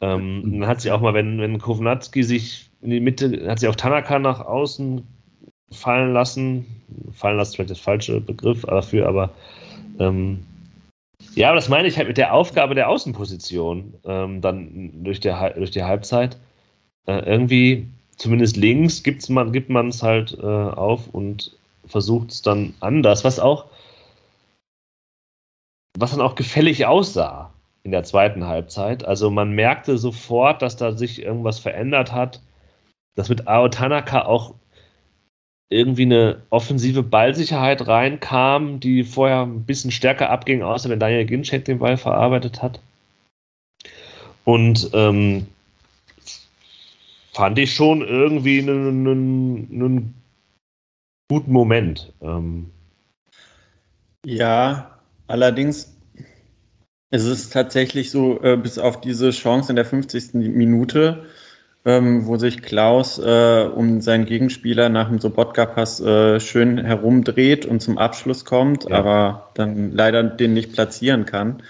Ähm, dann hat sich auch mal, wenn, wenn Kovnatski sich in die Mitte, hat sich auch Tanaka nach außen fallen lassen. Fallen lassen ist vielleicht das falsche Begriff dafür, aber ähm, ja, aber das meine ich halt mit der Aufgabe der Außenposition ähm, dann durch, der, durch die Halbzeit. Äh, irgendwie, zumindest links, gibt's man, gibt man es halt äh, auf und versucht es dann anders, was auch, was dann auch gefällig aussah in der zweiten Halbzeit. Also man merkte sofort, dass da sich irgendwas verändert hat, dass mit Ao Tanaka auch irgendwie eine offensive Ballsicherheit reinkam, die vorher ein bisschen stärker abging, außer wenn Daniel Ginczek den Ball verarbeitet hat. Und ähm, fand ich schon irgendwie einen, einen, einen guten Moment. Ähm. Ja, allerdings ist es tatsächlich so, äh, bis auf diese Chance in der 50. Minute, ähm, wo sich Klaus äh, um seinen Gegenspieler nach dem Sobotka-Pass äh, schön herumdreht und zum Abschluss kommt, ja. aber dann leider den nicht platzieren kann.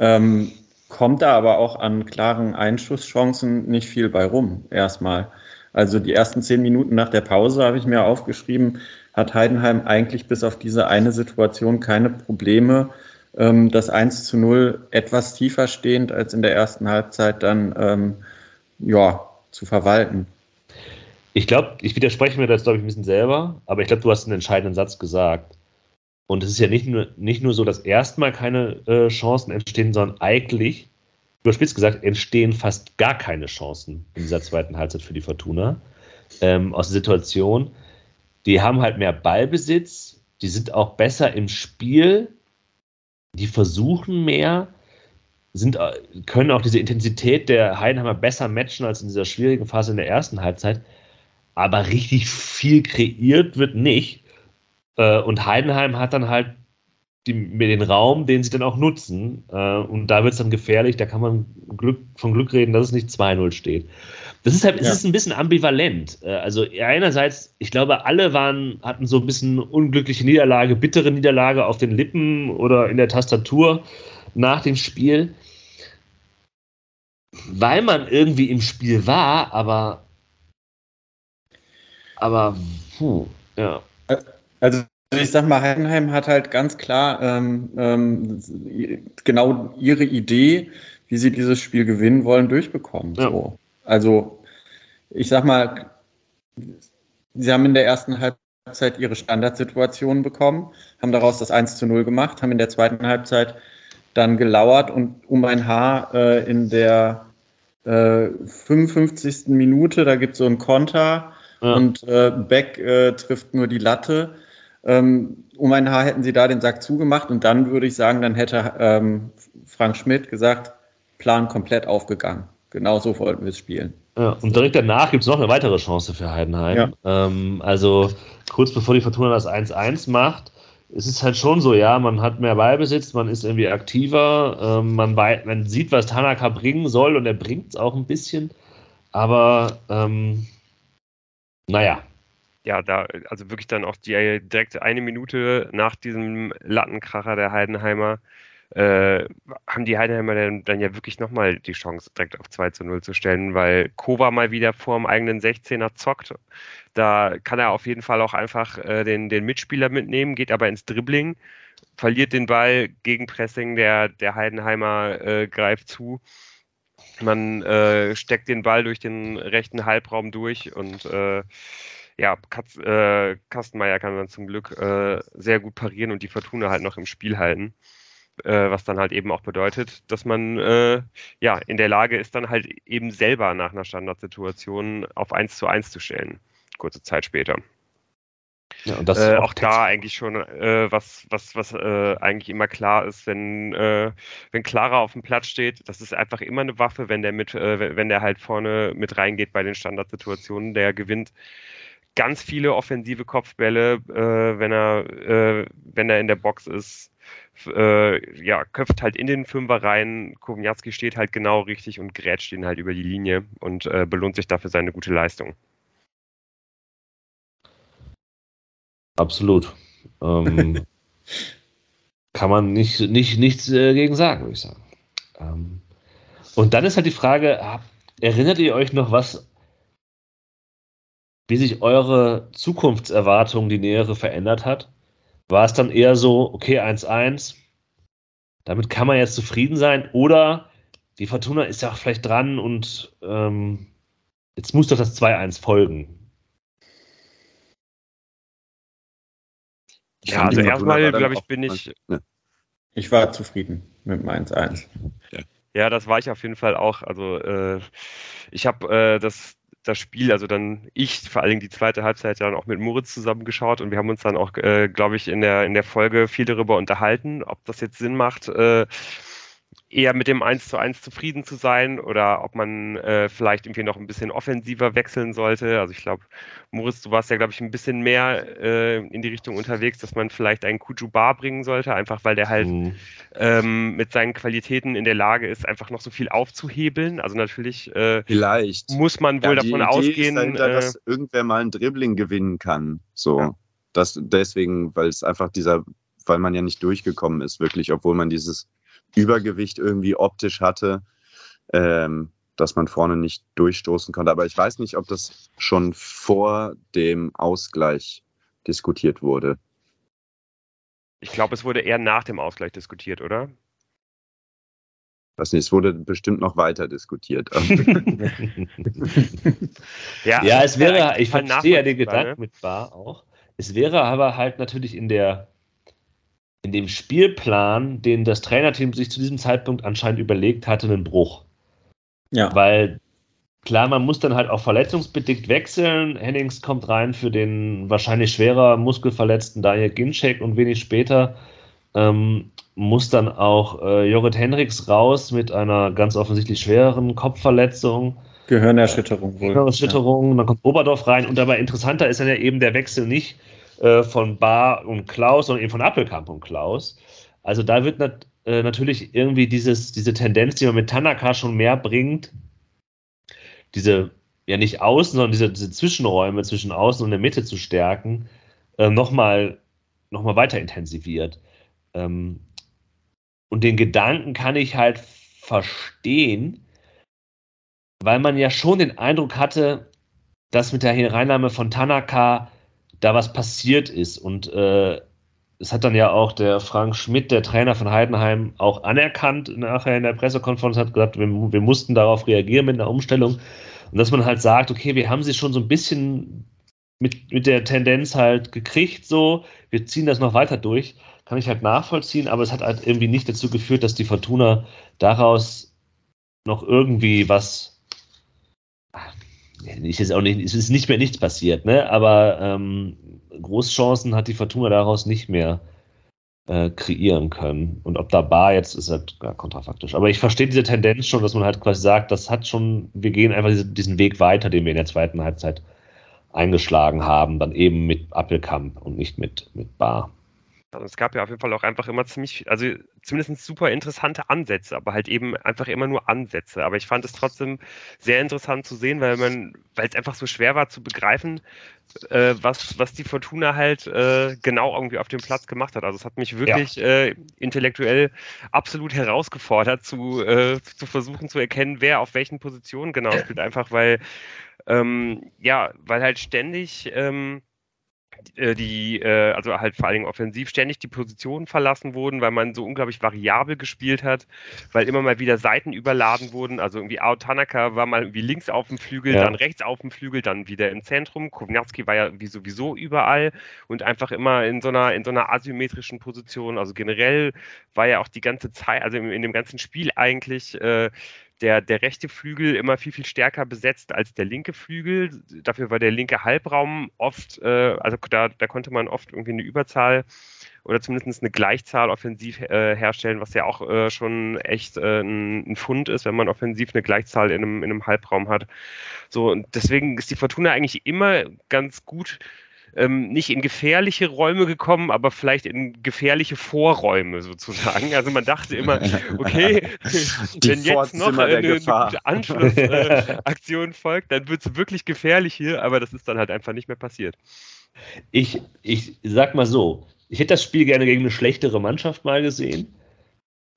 Ähm, kommt da aber auch an klaren Einschusschancen nicht viel bei rum, erstmal. Also die ersten zehn Minuten nach der Pause habe ich mir aufgeschrieben, hat Heidenheim eigentlich bis auf diese eine Situation keine Probleme, ähm, das 1 zu 0 etwas tiefer stehend als in der ersten Halbzeit dann ähm, ja, zu verwalten. Ich glaube, ich widerspreche mir das, glaube ich, ein bisschen selber, aber ich glaube, du hast einen entscheidenden Satz gesagt. Und es ist ja nicht nur, nicht nur so, dass erstmal keine äh, Chancen entstehen, sondern eigentlich, überspitzt gesagt, entstehen fast gar keine Chancen in dieser zweiten Halbzeit für die Fortuna. Ähm, aus der Situation, die haben halt mehr Ballbesitz, die sind auch besser im Spiel, die versuchen mehr, sind, äh, können auch diese Intensität der Heidenheimer besser matchen als in dieser schwierigen Phase in der ersten Halbzeit. Aber richtig viel kreiert wird nicht. Äh, und Heidenheim hat dann halt die, den Raum, den sie dann auch nutzen. Äh, und da wird es dann gefährlich. Da kann man Glück, von Glück reden, dass es nicht 2-0 steht. Das ist halt, ja. es ist ein bisschen ambivalent. Also einerseits, ich glaube, alle waren, hatten so ein bisschen unglückliche Niederlage, bittere Niederlage auf den Lippen oder in der Tastatur nach dem Spiel weil man irgendwie im Spiel war, aber aber puh, ja. Also Also ich sag mal, Heidenheim hat halt ganz klar ähm, ähm, genau ihre Idee, wie sie dieses Spiel gewinnen wollen, durchbekommen. Ja. So. Also ich sag mal, sie haben in der ersten Halbzeit ihre Standardsituationen bekommen, haben daraus das 1 zu 0 gemacht, haben in der zweiten Halbzeit dann gelauert und um ein Haar äh, in der äh, 55. Minute, da gibt es so einen Konter ja. und äh, Beck äh, trifft nur die Latte. Ähm, um ein Haar hätten sie da den Sack zugemacht und dann würde ich sagen, dann hätte ähm, Frank Schmidt gesagt, Plan komplett aufgegangen. Genau so wollten wir es spielen. Ja, und direkt danach gibt es noch eine weitere Chance für Heidenheim. Ja. Ähm, also kurz bevor die Fortuna das 1-1 macht, es ist halt schon so, ja, man hat mehr Ballbesitz, man ist irgendwie aktiver, ähm, man, man, sieht, was Tanaka bringen soll und er bringt es auch ein bisschen, aber ähm, naja. Ja, da, also wirklich dann auch die direkt eine Minute nach diesem Lattenkracher der Heidenheimer äh, haben die Heidenheimer dann, dann ja wirklich nochmal die Chance, direkt auf 2 zu 0 zu stellen, weil Kova mal wieder vor dem eigenen 16er zockt. Da kann er auf jeden Fall auch einfach äh, den, den Mitspieler mitnehmen, geht aber ins Dribbling, verliert den Ball gegen Pressing, der, der Heidenheimer äh, greift zu. Man äh, steckt den Ball durch den rechten Halbraum durch und äh, ja, Katz, äh, Kastenmeier kann dann zum Glück äh, sehr gut parieren und die Fortuna halt noch im Spiel halten äh, was dann halt eben auch bedeutet, dass man äh, ja in der Lage ist, dann halt eben selber nach einer Standardsituation auf 1 zu 1 zu stellen, kurze Zeit später. Ja, und das äh, auch, da eigentlich schon äh, was, was, was äh, eigentlich immer klar ist, wenn, äh, wenn Clara auf dem Platz steht, das ist einfach immer eine Waffe, wenn der mit, äh, wenn der halt vorne mit reingeht bei den Standardsituationen, der gewinnt ganz viele offensive Kopfbälle, äh, wenn er, wenn er in der Box ist äh, ja, köpft halt in den Fünfer rein. Kowniatski steht halt genau richtig und grätscht ihn halt über die Linie und äh, belohnt sich dafür seine gute Leistung. Absolut. Ähm, (laughs) kann man nicht, nicht, nichts äh, gegen sagen, würde ich sagen. Ähm, und dann ist halt die Frage, erinnert ihr euch noch, was, wie sich eure Zukunftserwartung, die nähere, verändert hat? war es dann eher so, okay, 1-1, damit kann man jetzt zufrieden sein oder die Fortuna ist ja auch vielleicht dran und ähm, jetzt muss doch das 2-1 folgen. Ja, also erstmal, glaube ich, bin ich. Ne. Ich war zufrieden mit dem 1-1. Ja. das war ich auf jeden Fall auch. Also äh, ich habe äh, das das Spiel, also dann ich, vor allen Dingen die zweite Halbzeit dann auch mit Moritz zusammengeschaut und wir haben uns dann auch, äh, glaube ich, in der, in der Folge viel darüber unterhalten, ob das jetzt Sinn macht, äh, eher mit dem 1 zu 1 zufrieden zu sein oder ob man äh, vielleicht irgendwie noch ein bisschen offensiver wechseln sollte. Also ich glaube, Moritz, du warst ja, glaube ich, ein bisschen mehr äh, in die Richtung unterwegs, dass man vielleicht einen Kujubar bringen sollte, einfach weil der halt mhm. ähm, mit seinen Qualitäten in der Lage ist, einfach noch so viel aufzuhebeln. Also natürlich äh, vielleicht. muss man wohl ja, davon Idee ausgehen, dahinter, dass äh, irgendwer mal ein Dribbling gewinnen kann. So. Ja. Das deswegen, weil es einfach dieser, weil man ja nicht durchgekommen ist, wirklich, obwohl man dieses Übergewicht irgendwie optisch hatte, ähm, dass man vorne nicht durchstoßen konnte. Aber ich weiß nicht, ob das schon vor dem Ausgleich diskutiert wurde. Ich glaube, es wurde eher nach dem Ausgleich diskutiert, oder? weiß nicht, es wurde bestimmt noch weiter diskutiert. (laughs) ja, ja, es wäre, ich verstehe ja den Gedanken ne? mit Bar auch. Es wäre aber halt natürlich in der in dem Spielplan, den das Trainerteam sich zu diesem Zeitpunkt anscheinend überlegt hatte, einen Bruch. Ja. Weil klar, man muss dann halt auch verletzungsbedingt wechseln. Hennings kommt rein für den wahrscheinlich schwerer muskelverletzten Daniel Ginczek und wenig später ähm, muss dann auch äh, Jorrit Henriks raus mit einer ganz offensichtlich schwereren Kopfverletzung. Gehirnerschütterung wohl. Gehirnerschütterung, ja. dann kommt Oberdorf rein und dabei interessanter ist dann ja eben der Wechsel nicht äh, von Bar und Klaus, sondern eben von Appelkamp und Klaus. Also da wird nat äh, natürlich irgendwie dieses, diese Tendenz, die man mit Tanaka schon mehr bringt, diese, ja nicht außen, sondern diese, diese Zwischenräume zwischen außen und der Mitte zu stärken, äh, nochmal noch mal weiter intensiviert. Ähm, und den Gedanken kann ich halt verstehen, weil man ja schon den Eindruck hatte, dass mit der Hereinnahme von Tanaka da was passiert ist. Und äh, es hat dann ja auch der Frank Schmidt, der Trainer von Heidenheim, auch anerkannt nachher in der Pressekonferenz, hat gesagt, wir, wir mussten darauf reagieren mit einer Umstellung. Und dass man halt sagt, okay, wir haben sie schon so ein bisschen mit, mit der Tendenz halt gekriegt, so, wir ziehen das noch weiter durch, kann ich halt nachvollziehen, aber es hat halt irgendwie nicht dazu geführt, dass die Fortuna daraus noch irgendwie was. Jetzt auch nicht, es ist nicht mehr nichts passiert, ne? Aber ähm, Großchancen hat die Fortuna daraus nicht mehr äh, kreieren können. Und ob da Bar jetzt ist halt gar kontrafaktisch. Aber ich verstehe diese Tendenz schon, dass man halt quasi sagt, das hat schon, wir gehen einfach diesen Weg weiter, den wir in der zweiten Halbzeit eingeschlagen haben, dann eben mit Appelkamp und nicht mit, mit Bar. Es gab ja auf jeden Fall auch einfach immer ziemlich, also zumindest super interessante Ansätze, aber halt eben einfach immer nur Ansätze. Aber ich fand es trotzdem sehr interessant zu sehen, weil man, weil es einfach so schwer war zu begreifen, äh, was, was die Fortuna halt äh, genau irgendwie auf dem Platz gemacht hat. Also es hat mich wirklich ja. äh, intellektuell absolut herausgefordert, zu, äh, zu versuchen zu erkennen, wer auf welchen Positionen genau spielt. Einfach weil, ähm, ja, weil halt ständig ähm, äh, die, äh, also halt vor allen Dingen offensiv, ständig die Positionen verlassen wurden, weil man so unglaublich variabel gespielt hat, weil immer mal wieder Seiten überladen wurden. Also irgendwie Ao Tanaka war mal irgendwie links auf dem Flügel, ja. dann rechts auf dem Flügel, dann wieder im Zentrum. Kovnatski war ja wie sowieso überall und einfach immer in so einer, in so einer asymmetrischen Position. Also generell war ja auch die ganze Zeit, also in, in dem ganzen Spiel eigentlich äh, der, der rechte Flügel immer viel, viel stärker besetzt als der linke Flügel. Dafür war der linke Halbraum oft, äh, also da, da konnte man oft irgendwie eine Überzahl oder zumindest eine Gleichzahl offensiv äh, herstellen, was ja auch äh, schon echt äh, ein, ein, Fund ist, wenn man offensiv eine Gleichzahl in einem, in einem Halbraum hat. So, und deswegen ist die Fortuna eigentlich immer ganz gut ähm, nicht in gefährliche Räume gekommen, aber vielleicht in gefährliche Vorräume sozusagen. Also man dachte immer, (laughs) okay, wenn jetzt noch eine, eine gute Anschlussaktion äh, folgt, dann wird es wirklich gefährlich hier, aber das ist dann halt einfach nicht mehr passiert. Ich, ich sag mal so, ich hätte das Spiel gerne gegen eine schlechtere Mannschaft mal gesehen.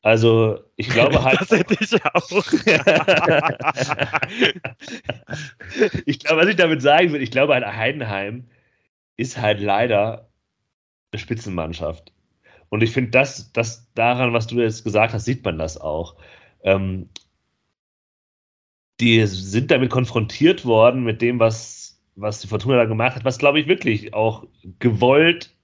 Also, ich glaube (laughs) halt. Das hätte ich auch. (laughs) ich glaube, was ich damit sagen will, ich glaube halt Heidenheim ist halt leider eine Spitzenmannschaft. Und ich finde, das, das daran, was du jetzt gesagt hast, sieht man das auch. Ähm, die sind damit konfrontiert worden mit dem, was, was die Fortuna da gemacht hat, was glaube ich wirklich auch gewollt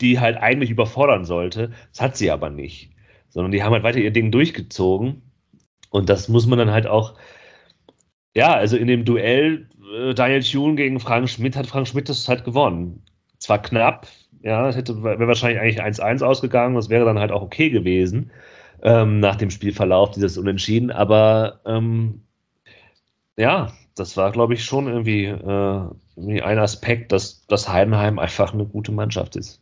die halt eigentlich überfordern sollte. Das hat sie aber nicht. Sondern die haben halt weiter ihr Ding durchgezogen. Und das muss man dann halt auch, ja, also in dem Duell Daniel Thune gegen Frank Schmidt hat Frank Schmidt das halt gewonnen. Zwar knapp, ja, das hätte wäre wahrscheinlich eigentlich 1-1 ausgegangen, das wäre dann halt auch okay gewesen ähm, nach dem Spielverlauf, dieses Unentschieden, aber ähm, ja, das war, glaube ich, schon irgendwie, äh, irgendwie ein Aspekt, dass, dass Heidenheim einfach eine gute Mannschaft ist.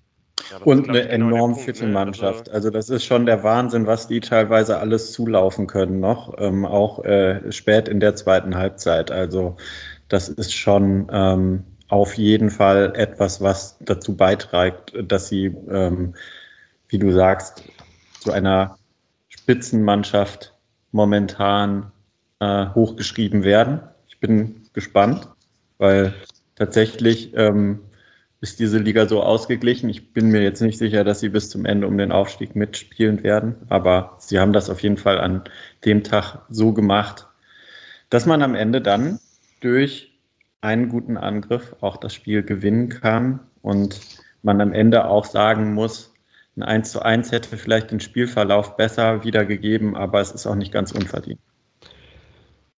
Ja, und eine genau enorm fitte ne? Mannschaft. Also, also, das ist schon der Wahnsinn, was die teilweise alles zulaufen können noch, ähm, auch äh, spät in der zweiten Halbzeit. Also das ist schon ähm, auf jeden Fall etwas, was dazu beiträgt, dass sie, ähm, wie du sagst, zu einer Spitzenmannschaft momentan äh, hochgeschrieben werden. Ich bin gespannt, weil tatsächlich ähm, ist diese Liga so ausgeglichen. Ich bin mir jetzt nicht sicher, dass sie bis zum Ende um den Aufstieg mitspielen werden, aber sie haben das auf jeden Fall an dem Tag so gemacht, dass man am Ende dann durch einen guten Angriff auch das Spiel gewinnen kann und man am Ende auch sagen muss, ein 1 zu 1 hätte vielleicht den Spielverlauf besser wiedergegeben, aber es ist auch nicht ganz unverdient.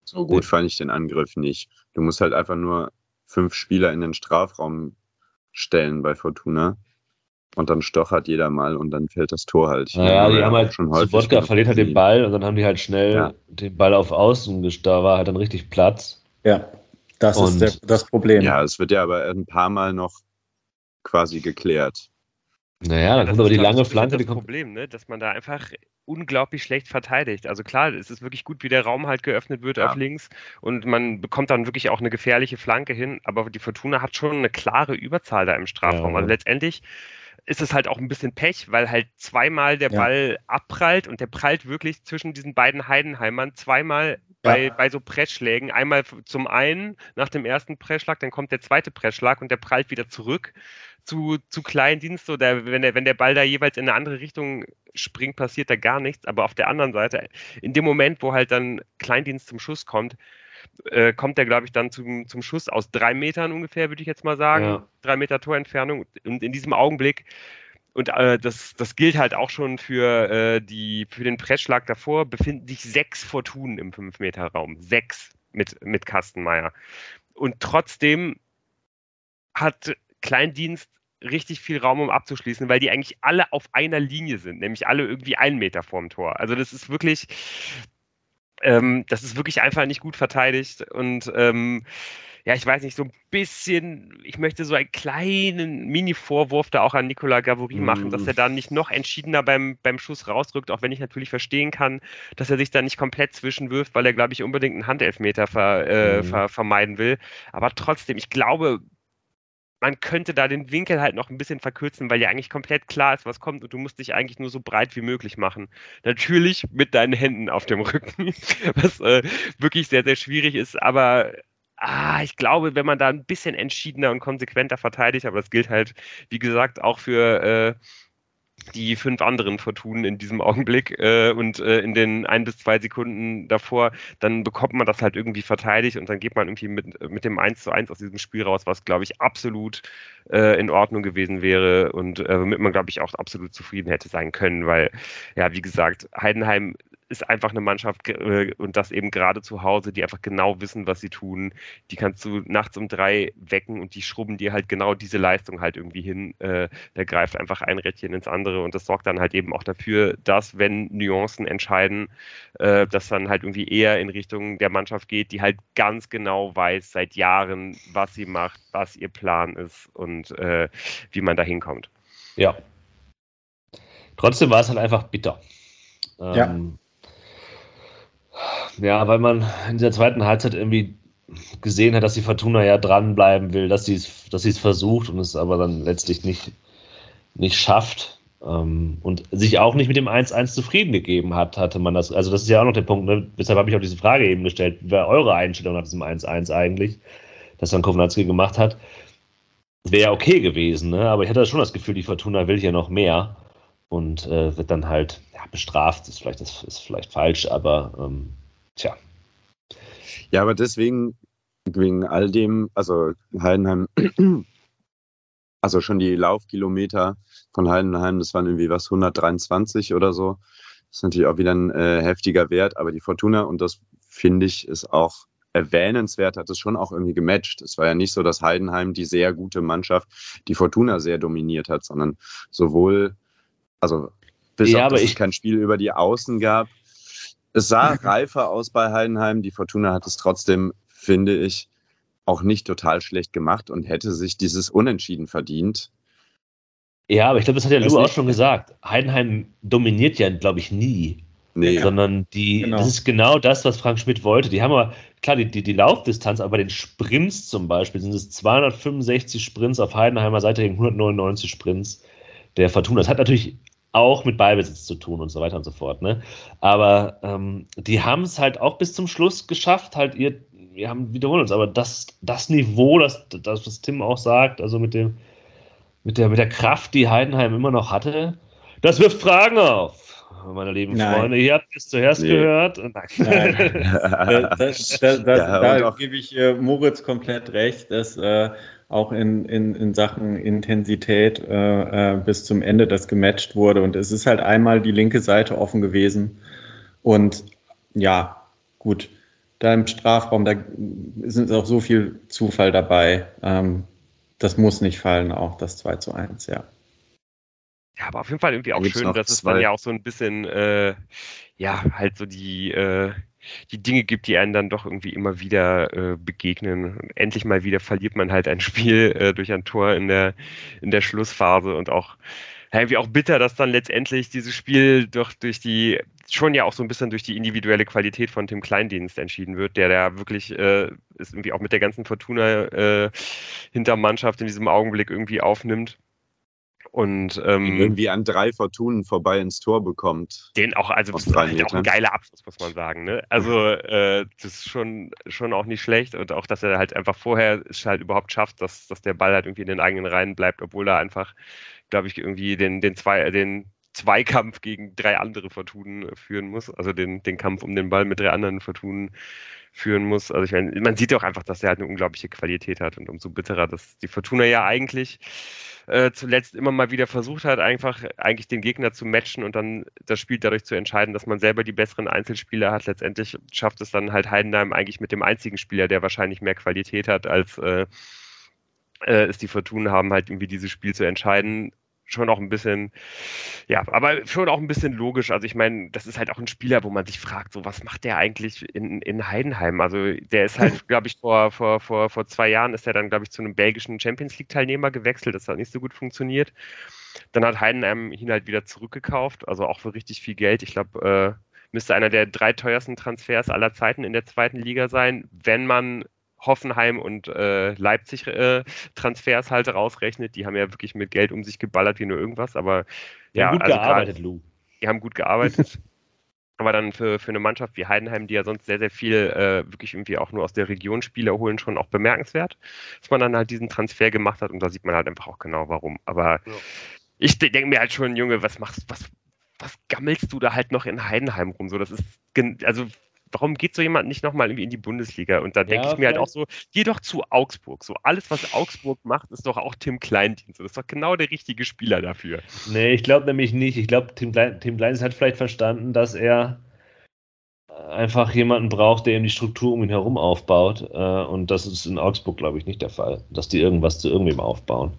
So gut fand ich den Angriff nicht. Du musst halt einfach nur fünf Spieler in den Strafraum stellen bei Fortuna. Und dann stochert jeder mal und dann fällt das Tor halt. Naja, die haben halt schon häufig. Wodka verliert halt den Ball und dann haben die halt schnell ja. den Ball auf Außen, da war halt dann richtig Platz. Ja, das und, ist der, das Problem. Ja, es wird ja aber ein paar Mal noch quasi geklärt. Naja, dann kommt aber die lange Flanke. Das Problem, ne? dass man da einfach unglaublich schlecht verteidigt. Also klar, es ist wirklich gut, wie der Raum halt geöffnet wird ja. auf links und man bekommt dann wirklich auch eine gefährliche Flanke hin, aber die Fortuna hat schon eine klare Überzahl da im Strafraum. Ja. Also letztendlich ist es halt auch ein bisschen Pech, weil halt zweimal der ja. Ball abprallt und der prallt wirklich zwischen diesen beiden Heidenheimern zweimal bei, ja. bei so Pressschlägen. Einmal zum einen nach dem ersten Pressschlag, dann kommt der zweite Pressschlag und der prallt wieder zurück zu, zu Kleindienst. Oder wenn der, wenn der Ball da jeweils in eine andere Richtung springt, passiert da gar nichts. Aber auf der anderen Seite, in dem Moment, wo halt dann Kleindienst zum Schuss kommt, äh, kommt er, glaube ich, dann zum, zum Schuss aus drei Metern ungefähr, würde ich jetzt mal sagen. Ja. Drei Meter Torentfernung. Und in diesem Augenblick, und äh, das, das gilt halt auch schon für, äh, die, für den Pressschlag davor, befinden sich sechs Fortunen im 5-Meter-Raum. Sechs mit, mit Kastenmeier. Und trotzdem hat Kleindienst richtig viel Raum, um abzuschließen, weil die eigentlich alle auf einer Linie sind, nämlich alle irgendwie einen Meter vorm Tor. Also das ist wirklich, ähm, das ist wirklich einfach nicht gut verteidigt und ähm, ja, ich weiß nicht, so ein bisschen, ich möchte so einen kleinen Mini-Vorwurf da auch an Nicolas Gavory machen, dass er da nicht noch entschiedener beim, beim Schuss rausrückt, auch wenn ich natürlich verstehen kann, dass er sich da nicht komplett zwischenwirft, weil er, glaube ich, unbedingt einen Handelfmeter ver, äh, mhm. ver, vermeiden will. Aber trotzdem, ich glaube, man könnte da den Winkel halt noch ein bisschen verkürzen, weil ja eigentlich komplett klar ist, was kommt und du musst dich eigentlich nur so breit wie möglich machen. Natürlich mit deinen Händen auf dem Rücken, (laughs) was äh, wirklich sehr, sehr schwierig ist, aber ah, ich glaube, wenn man da ein bisschen entschiedener und konsequenter verteidigt, aber das gilt halt, wie gesagt, auch für äh, die fünf anderen Fortunen in diesem Augenblick äh, und äh, in den ein bis zwei Sekunden davor, dann bekommt man das halt irgendwie verteidigt und dann geht man irgendwie mit, mit dem 1 zu 1 aus diesem Spiel raus, was, glaube ich, absolut äh, in Ordnung gewesen wäre und äh, womit man, glaube ich, auch absolut zufrieden hätte sein können, weil, ja, wie gesagt, Heidenheim ist einfach eine Mannschaft äh, und das eben gerade zu Hause, die einfach genau wissen, was sie tun. Die kannst du nachts um drei wecken und die schrubben dir halt genau diese Leistung halt irgendwie hin. Äh, da greift einfach ein Rädchen ins andere und das sorgt dann halt eben auch dafür, dass, wenn Nuancen entscheiden, äh, dass dann halt irgendwie eher in Richtung der Mannschaft geht, die halt ganz genau weiß seit Jahren, was sie macht, was ihr Plan ist und wie man da hinkommt. Ja. Trotzdem war es halt einfach bitter. Ähm, ja. Ja, weil man in der zweiten Halbzeit irgendwie gesehen hat, dass die Fortuna ja dranbleiben will, dass sie es dass versucht und es aber dann letztlich nicht, nicht schafft ähm, und sich auch nicht mit dem 1-1 zufrieden gegeben hat, hatte man das. Also das ist ja auch noch der Punkt, ne? deshalb habe ich auch diese Frage eben gestellt, wie war eure Einstellung nach diesem 1-1 eigentlich, das dann Kovnatski gemacht hat. Wäre ja okay gewesen, ne? aber ich hatte schon das Gefühl, die Fortuna will hier noch mehr und äh, wird dann halt ja, bestraft. Ist vielleicht, das ist vielleicht falsch, aber ähm, tja. Ja, aber deswegen, wegen all dem, also Heidenheim, (clears throat) also schon die Laufkilometer von Heidenheim, das waren irgendwie was, 123 oder so. Das ist natürlich auch wieder ein äh, heftiger Wert, aber die Fortuna, und das finde ich, ist auch erwähnenswert, hat es schon auch irgendwie gematcht. Es war ja nicht so, dass Heidenheim die sehr gute Mannschaft, die Fortuna sehr dominiert hat, sondern sowohl also bis ja, auf, dass es kein Spiel über die Außen gab. Es sah (laughs) reifer aus bei Heidenheim. Die Fortuna hat es trotzdem, finde ich, auch nicht total schlecht gemacht und hätte sich dieses Unentschieden verdient. Ja, aber ich glaube, das hat ja Lou auch schon gesagt. Heidenheim dominiert ja, glaube ich, nie. Nee. Sondern die, genau. das ist genau das, was Frank Schmidt wollte. Die haben aber, klar, die, die, die Laufdistanz, aber bei den Sprints zum Beispiel sind es 265 Sprints auf Heidenheimer Seite gegen 199 Sprints der Fortuna. Das hat natürlich auch mit Ballbesitz zu tun und so weiter und so fort. Ne? Aber ähm, die haben es halt auch bis zum Schluss geschafft, halt ihr, wir haben wiederholen uns, aber das, das Niveau, das, das, was Tim auch sagt, also mit dem, mit der, mit der Kraft, die Heidenheim immer noch hatte, das wirft Fragen auf. Meine lieben Nein. Freunde, ihr habt es zuerst nee. gehört. Nein. (laughs) Nein. das, das, das, ja, da gebe ich äh, Moritz komplett recht, dass äh, auch in, in, in Sachen Intensität äh, äh, bis zum Ende das gematcht wurde. Und es ist halt einmal die linke Seite offen gewesen. Und ja, gut, da im Strafraum, da ist auch so viel Zufall dabei. Ähm, das muss nicht fallen, auch das 2 zu 1, ja. Ja, aber auf jeden Fall irgendwie auch schön, dass es dann ja auch so ein bisschen, äh, ja, halt so die, äh, die Dinge gibt, die einen dann doch irgendwie immer wieder äh, begegnen. Und endlich mal wieder verliert man halt ein Spiel (laughs) äh, durch ein Tor in der, in der Schlussphase und auch irgendwie auch bitter, dass dann letztendlich dieses Spiel doch durch die, schon ja auch so ein bisschen durch die individuelle Qualität von Tim Kleindienst entschieden wird, der da wirklich äh, ist irgendwie auch mit der ganzen Fortuna äh, hinter Mannschaft in diesem Augenblick irgendwie aufnimmt Und ähm, irgendwie an drei Fortunen vorbei ins Tor bekommt. Den auch, also das ist halt auch ein geiler Abschluss, muss man sagen. Ne? Also äh, das ist schon, schon auch nicht schlecht und auch, dass er halt einfach vorher es halt überhaupt schafft, dass, dass der Ball halt irgendwie in den eigenen Reihen bleibt, obwohl er einfach, glaube ich, irgendwie den, den zwei, den Zweikampf gegen drei andere Fortunen führen muss, also den, den Kampf um den Ball mit drei anderen Fortunen führen muss. Also ich meine, man sieht ja auch einfach, dass er halt eine unglaubliche Qualität hat und umso bitterer, dass die Fortuna ja eigentlich äh, zuletzt immer mal wieder versucht hat, einfach eigentlich den Gegner zu matchen und dann das Spiel dadurch zu entscheiden, dass man selber die besseren Einzelspieler hat. Letztendlich schafft es dann halt Heidenheim eigentlich mit dem einzigen Spieler, der wahrscheinlich mehr Qualität hat, als äh, äh, es die Fortuna haben, halt irgendwie dieses Spiel zu entscheiden schon auch ein bisschen, ja, aber schon auch ein bisschen logisch. Also ich meine, das ist halt auch ein Spieler, wo man sich fragt, so was macht der eigentlich in, in Heidenheim? Also der ist halt, (laughs) glaube ich, vor, vor, vor, vor zwei Jahren ist er dann, glaube ich, zu einem belgischen Champions League-Teilnehmer gewechselt. Das hat nicht so gut funktioniert. Dann hat Heidenheim ihn halt wieder zurückgekauft, also auch für richtig viel Geld. Ich glaube, äh, müsste einer der drei teuersten Transfers aller Zeiten in der zweiten Liga sein, wenn man Hoffenheim und äh, Leipzig äh, Transfers halt rausrechnet. Die haben ja wirklich mit Geld um sich geballert wie nur irgendwas, aber die ja, haben gut also gearbeitet, Lou. Die haben gut gearbeitet. (laughs) aber dann für, für eine Mannschaft wie Heidenheim, die ja sonst sehr, sehr viel äh, wirklich irgendwie auch nur aus der Region Spieler holen, schon auch bemerkenswert, dass man dann halt diesen Transfer gemacht hat und da sieht man halt einfach auch genau warum. Aber ja. ich denke mir halt schon, Junge, was machst was, was gammelst du da halt noch in Heidenheim rum? So, das ist, also warum geht so jemand nicht nochmal irgendwie in die Bundesliga? Und da denke ja, ich mir halt auch so, geh doch zu Augsburg. So alles, was Augsburg macht, ist doch auch Tim Kleindienst. Das ist doch genau der richtige Spieler dafür. Nee, ich glaube nämlich nicht. Ich glaube, Tim, Klein, Tim Kleindienst hat vielleicht verstanden, dass er einfach jemanden braucht, der ihm die Struktur um ihn herum aufbaut. Äh, und das ist in Augsburg, glaube ich, nicht der Fall, dass die irgendwas zu irgendwem aufbauen.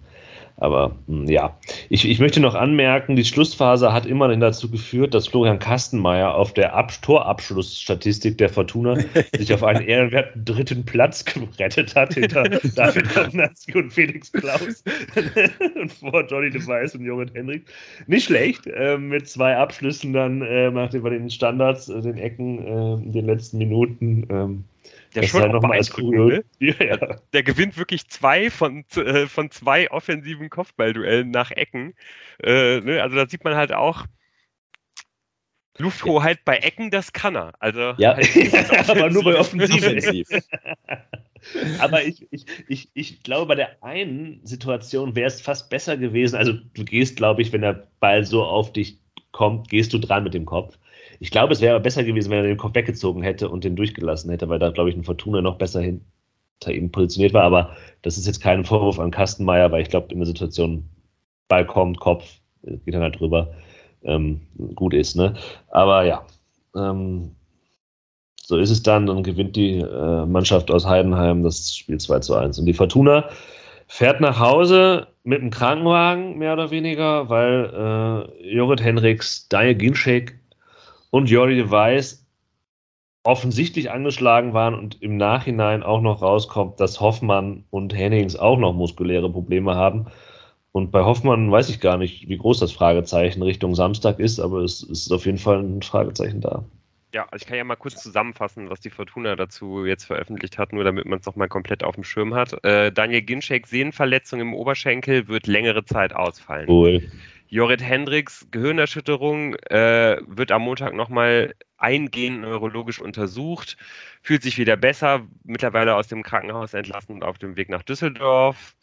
Aber hm, ja, ich, ich möchte noch anmerken, die Schlussphase hat immerhin dazu geführt, dass Florian Kastenmeier auf der Ab Torabschlussstatistik der Fortuna (laughs) sich auf einen ehrenwerten dritten Platz gerettet hat hinter (laughs) David Kownatski und Felix Klaus (laughs) und vor Johnny de Weiß und Jorrit Henrik. Nicht schlecht, äh, mit zwei Abschlüssen dann äh, nachdem wir den Standards, äh, den Ecken äh, in den letzten Minuten. Der das schon nochmal als cool. (laughs) Ja, ja. Der gewinnt wirklich zwei von, äh, von zwei offensiven Kopfballduellen nach Ecken. Äh, ne? Also da sieht man halt auch, Lufthoheit ja. bei Ecken, das kann er. Also ja, halt (laughs) aber nur bei Offensiv. (laughs) aber ich, ich, ich, ich glaube, bei der einen Situation wäre es fast besser gewesen. Also du gehst, glaube ich, wenn der Ball so auf dich kommt, gehst du dran mit dem Kopf. Ich glaube, es wäre besser gewesen, wenn er den Kopf weggezogen hätte und den durchgelassen hätte, weil da, glaube ich, ein Fortuna noch besser hinter ihm positioniert war. Aber das ist jetzt kein Vorwurf an Kastenmeier, weil ich glaube, in der Situation Ball kommt, Kopf, geht dann halt drüber, ähm, gut ist. Ne? Aber ja, ähm, so ist es dann. Dann gewinnt die äh, Mannschaft aus Heidenheim das Spiel 2 zu 1. Und die Fortuna fährt nach Hause mit einem Krankenwagen, mehr oder weniger, weil äh, Jorrit Henriks, Daniel Ginczek und Jordi de Weiß offensichtlich angeschlagen waren und im Nachhinein auch noch rauskommt, dass Hoffmann und Hennings auch noch muskuläre Probleme haben. Und bei Hoffmann weiß ich gar nicht, wie groß das Fragezeichen Richtung Samstag ist, aber es ist auf jeden Fall ein Fragezeichen da. Ja, also ich kann ja mal kurz zusammenfassen, was die Fortuna dazu jetzt veröffentlicht hat, nur damit man es nochmal komplett auf dem Schirm hat. Äh, Daniel Ginczek, Sehnenverletzung im Oberschenkel, wird längere Zeit ausfallen. Cool. Jorrit Hendricks, Gehirnerschütterung, äh, wird am Montag nochmal eingehend neurologisch untersucht, fühlt sich wieder besser, mittlerweile aus dem Krankenhaus entlassen und auf dem Weg nach Düsseldorf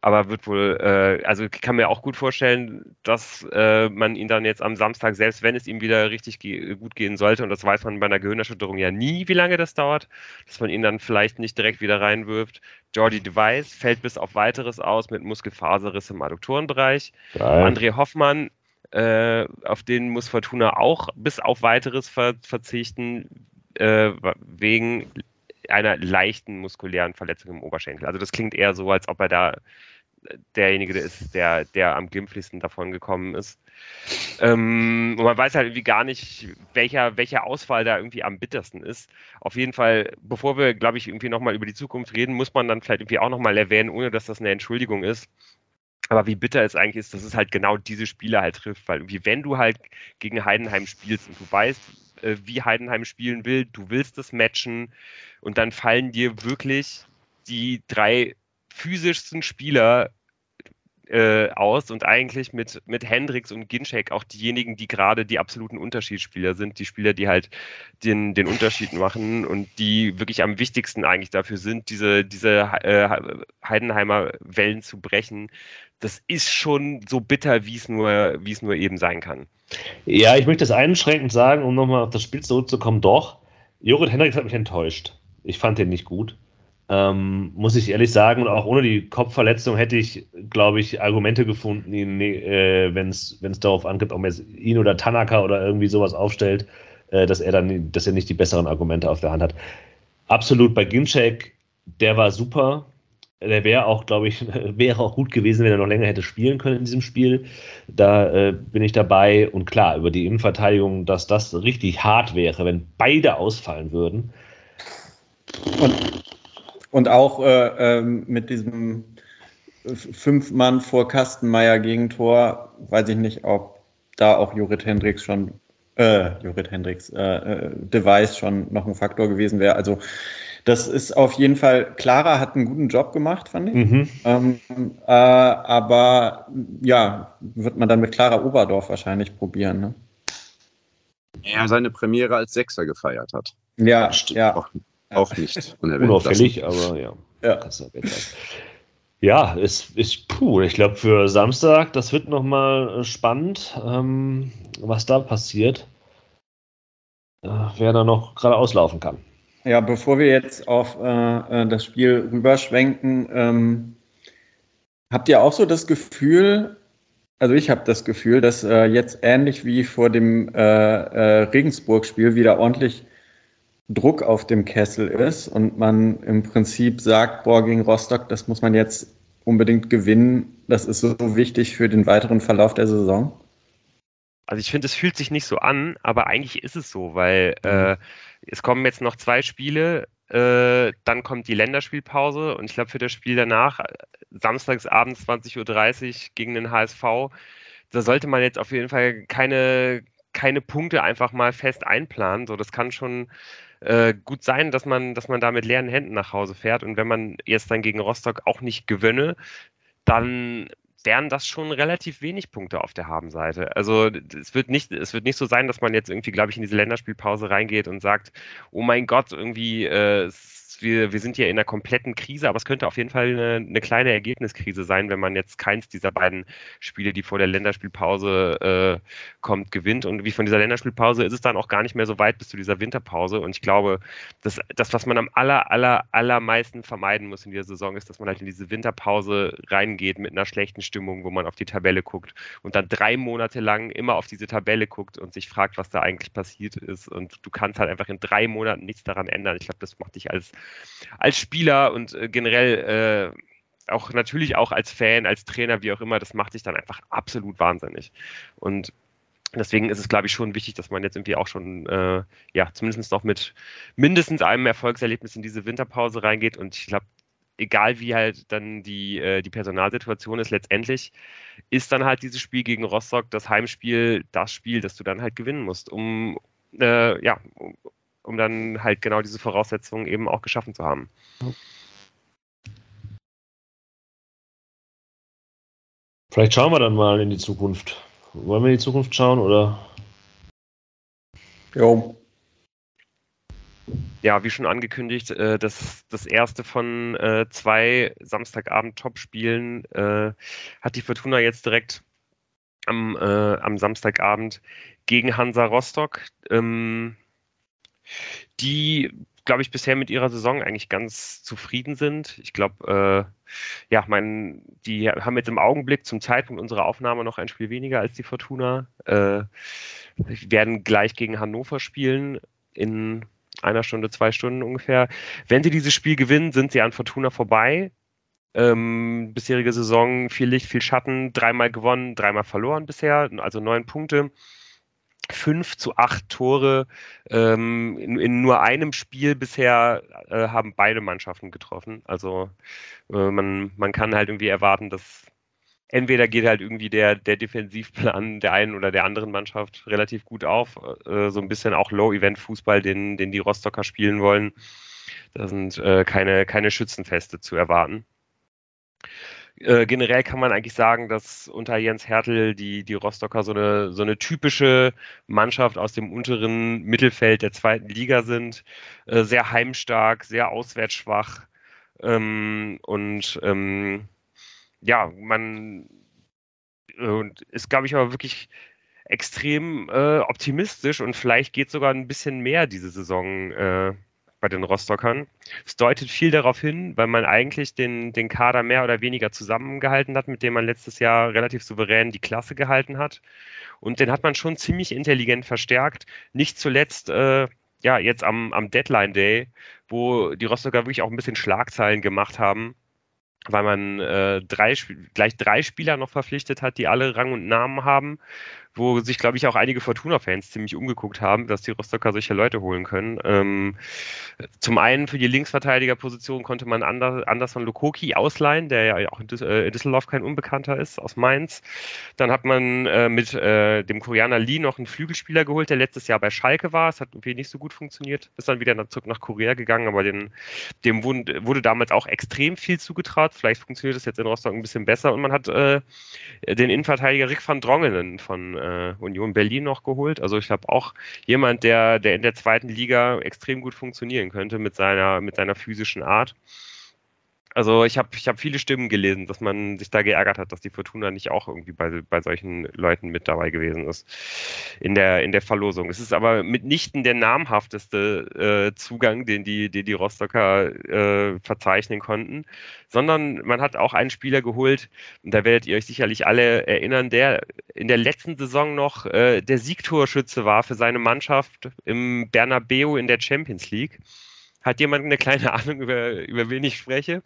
aber wird wohl, äh, also ich kann mir auch gut vorstellen, dass äh, man ihn dann jetzt am Samstag, selbst wenn es ihm wieder richtig ge gut gehen sollte, und das weiß man bei einer Gehirnerschütterung ja nie, wie lange das dauert, dass man ihn dann vielleicht nicht direkt wieder reinwirft. Jordi Device fällt bis auf weiteres aus mit Muskelfaserriss im Adduktorenbereich. Geil. André Hoffmann, äh, auf den muss Fortuna auch bis auf weiteres ver verzichten, äh, wegen einer leichten muskulären Verletzung im Oberschenkel. Also das klingt eher so, als ob er da derjenige ist, der, der am glimpflichsten davon gekommen ist. Ähm, und man weiß halt irgendwie gar nicht, welcher, welcher Ausfall da irgendwie am bittersten ist. Auf jeden Fall, bevor wir, glaube ich, irgendwie nochmal über die Zukunft reden, muss man dann vielleicht irgendwie auch nochmal erwähnen, ohne dass das eine Entschuldigung ist. Aber wie bitter es eigentlich ist, dass es halt genau diese Spiele halt trifft, weil irgendwie, wenn du halt gegen Heidenheim spielst und du weißt, äh, wie Heidenheim spielen will, du willst das matchen. Und dann fallen dir wirklich die drei physischsten Spieler äh, aus und eigentlich mit, mit Hendricks und Ginczek auch diejenigen, die gerade die absoluten Unterschiedsspieler sind, die Spieler, die halt den, den Unterschied machen und die wirklich am wichtigsten eigentlich dafür sind, diese, diese äh, Heidenheimer Wellen zu brechen. Das ist schon so bitter, wie es nur, wie es nur eben sein kann. Ja, ich möchte das einschränkend sagen, um nochmal auf das Spiel zurückzukommen. Doch, Jorrit Hendricks hat mich enttäuscht. Ich fand den nicht gut. Ähm, muss ich ehrlich sagen, auch ohne die Kopfverletzung hätte ich, glaube ich, Argumente gefunden, äh, wenn es darauf ankommt, ob man jetzt ihn oder Tanaka oder irgendwie sowas aufstellt, äh, dass er dann, dass er nicht die besseren Argumente auf der Hand hat. Absolut bei Ginchek, der war super. Der wäre auch, glaube ich, (laughs) wäre auch gut gewesen, wenn er noch länger hätte spielen können in diesem Spiel. Da äh, bin ich dabei. Und klar, über die Innenverteidigung, dass das richtig hart wäre, wenn beide ausfallen würden. Und und auch äh, äh, mit diesem fünf Mann vor Kastenmeier Gegentor, weiß ich nicht, ob da auch Jurid Hendricks schon, äh, Jurid Hendricks, äh, äh, Device schon noch ein Faktor gewesen wäre. Also das ist auf jeden Fall, Clara hat einen guten Job gemacht, fand ich. Mhm. Ähm, äh, aber ja, wird man dann mit Clara Oberdorf wahrscheinlich probieren. Ne? Er seine Premiere als Sechser gefeiert hat. Ja, ja. Auch, nicht unauffällig, aber ja. Ja, ja es ist, puh, ich glaube für Samstag, das wird nochmal äh, spannend, ähm, was da passiert. Äh, wer da noch gerade auslaufen kann. Ja, bevor wir jetzt auf äh, äh, das Spiel rüberschwenken, ähm, habt ihr auch so das Gefühl, also ich habe das Gefühl, dass äh, jetzt ähnlich wie vor dem Regensburg-Spiel wieder ordentlich Druck auf dem Kessel ist und man im Prinzip sagt, boah, gegen Rostock, das muss man jetzt unbedingt gewinnen, das ist so wichtig für den weiteren Verlauf der Saison? Also ich finde, es fühlt sich nicht so an, aber eigentlich ist es so, weil mhm. äh, es kommen jetzt noch zwei Spiele, äh, dann kommt die Länderspielpause und ich glaube für das Spiel danach, samstagsabend 20.30 Uhr gegen den HSV, da sollte man jetzt auf jeden Fall keine, keine Punkte einfach mal fest einplanen. So, das kann schon äh, gut sein, dass man, dass man da mit leeren Händen nach Hause fährt. Und wenn man jetzt dann gegen Rostock auch nicht gewönne, dann wären das schon relativ wenig Punkte auf der Habenseite. Also es wird nicht, es wird nicht so sein, dass man jetzt irgendwie, glaube ich, in diese Länderspielpause reingeht und sagt, oh mein Gott, irgendwie äh, wir, wir sind hier in einer kompletten Krise, aber es könnte auf jeden Fall eine, eine, kleine Ergebniskrise sein, wenn man jetzt keins dieser beiden Spiele, die vor der Länderspielpause äh, kommt, gewinnt. Und wie von dieser Länderspielpause ist es dann auch gar nicht mehr so weit bis zu dieser Winterpause. Und ich glaube, dass das, was man am aller, aller, allermeisten vermeiden muss in dieser Saison, ist, dass man halt in diese Winterpause reingeht mit einer schlechten Stimmung, wo man auf die Tabelle guckt und dann drei Monate lang immer auf diese Tabelle guckt und sich fragt, was da eigentlich passiert ist. Und du kannst halt einfach in drei Monaten nichts daran ändern. Ich glaube, das macht dich als als Spieler und äh, generell äh, auch natürlich auch als Fan, als Trainer, wie auch immer, das macht sich dann einfach absolut wahnsinnig. Und deswegen ist es, glaube ich, schon wichtig, dass man jetzt irgendwie auch schon, äh, ja, zumindest noch mit mindestens einem Erfolgserlebnis in diese Winterpause reingeht. Und ich glaube, egal wie halt dann die, äh, die Personalsituation ist, letztendlich ist dann halt dieses Spiel gegen Rostock, das Heimspiel, das Spiel, das du dann halt gewinnen musst, um, äh, ja, um, dann halt genau diese Voraussetzungen eben auch geschaffen zu haben. Vielleicht schauen wir dann mal in die Zukunft. Wollen wir in die Zukunft schauen oder? Jo. Ja, wie schon angekündigt, äh, das, das erste von äh, zwei Samstagabend-Top-Spielen äh, hat die Fortuna jetzt direkt am, am Samstagabend gegen Hansa Rostock. Ähm, die, glaube ich, bisher mit ihrer Saison eigentlich ganz zufrieden sind. Ich glaube, äh, ja, mein, die haben jetzt im Augenblick zum Zeitpunkt unserer Aufnahme noch ein Spiel weniger als die Fortuna. Äh, werden gleich gegen Hannover spielen in einer Stunde, zwei Stunden ungefähr. Wenn sie dieses Spiel gewinnen, sind sie an Fortuna vorbei. Ähm, bisherige Saison viel Licht, viel Schatten, dreimal gewonnen, dreimal verloren bisher, also neun Punkte fünf zu acht Tore ähm, in, in, nur einem Spiel bisher äh, haben beide Mannschaften getroffen. Also äh, man, man kann halt irgendwie erwarten, dass entweder geht halt irgendwie der, der Defensivplan der einen oder der anderen Mannschaft relativ gut auf. Äh, so ein bisschen auch Low-Event-Fußball, den, den die Rostocker spielen wollen. Da sind äh, keine, keine Schützenfeste zu erwarten. Äh, generell kann man eigentlich sagen, dass unter Jens Hertel die, die Rostocker so eine, so eine typische Mannschaft aus dem unteren Mittelfeld der zweiten Liga sind. Äh, sehr heimstark, sehr auswärtsschwach. Ähm, und ähm, ja, man und ist, glaube ich, aber wirklich extrem äh, optimistisch und vielleicht geht sogar ein bisschen mehr diese Saison äh, bei den Rostockern. Es deutet viel darauf hin, weil man eigentlich den, den Kader mehr oder weniger zusammengehalten hat, mit dem man letztes Jahr relativ souverän die Klasse gehalten hat. Und den hat man schon ziemlich intelligent verstärkt. Nicht zuletzt, äh, ja, jetzt am, am Deadline Day, wo die Rostocker wirklich auch ein bisschen Schlagzeilen gemacht haben weil man äh, drei, gleich drei Spieler noch verpflichtet hat, die alle Rang und Namen haben wo sich, glaube ich, auch einige Fortuna-Fans ziemlich umgeguckt haben, dass die Rostocker solche Leute holen können. Ähm, zum einen für die Linksverteidigerposition konnte man Anders, von Lukoki ausleihen, der ja auch äh, in Düsseldorf kein Unbekannter ist, aus Mainz. Dann hat man äh, mit äh, dem Koreaner Lee noch einen Flügelspieler geholt, der letztes Jahr bei Schalke war. Es hat irgendwie nicht so gut funktioniert. Ist dann wieder zurück nach Korea gegangen, aber den, dem wurde, damals auch extrem viel zugetraut. Vielleicht funktioniert das jetzt in Rostock ein bisschen besser. Und man hat äh, den Innenverteidiger Rick van Drongelen von äh, Union Berlin noch geholt. Also ich glaube auch jemand, der, der in der zweiten Liga extrem gut funktionieren könnte mit seiner, mit seiner physischen Art. Also ich habe ich hab viele Stimmen gelesen, dass man sich da geärgert hat, dass die Fortuna nicht auch irgendwie bei, bei solchen Leuten mit dabei gewesen ist in der, in der Verlosung. Es ist aber mitnichten der namhafteste äh, Zugang, den die, den die Rostocker äh, verzeichnen konnten, sondern man hat auch einen Spieler geholt, und da werdet ihr euch sicherlich alle erinnern, der in der letzten Saison noch äh, der Siegtorschütze war für seine Mannschaft im Bernabeu in der Champions League. Hat jemand eine kleine (laughs) Ahnung, über, über wen ich spreche?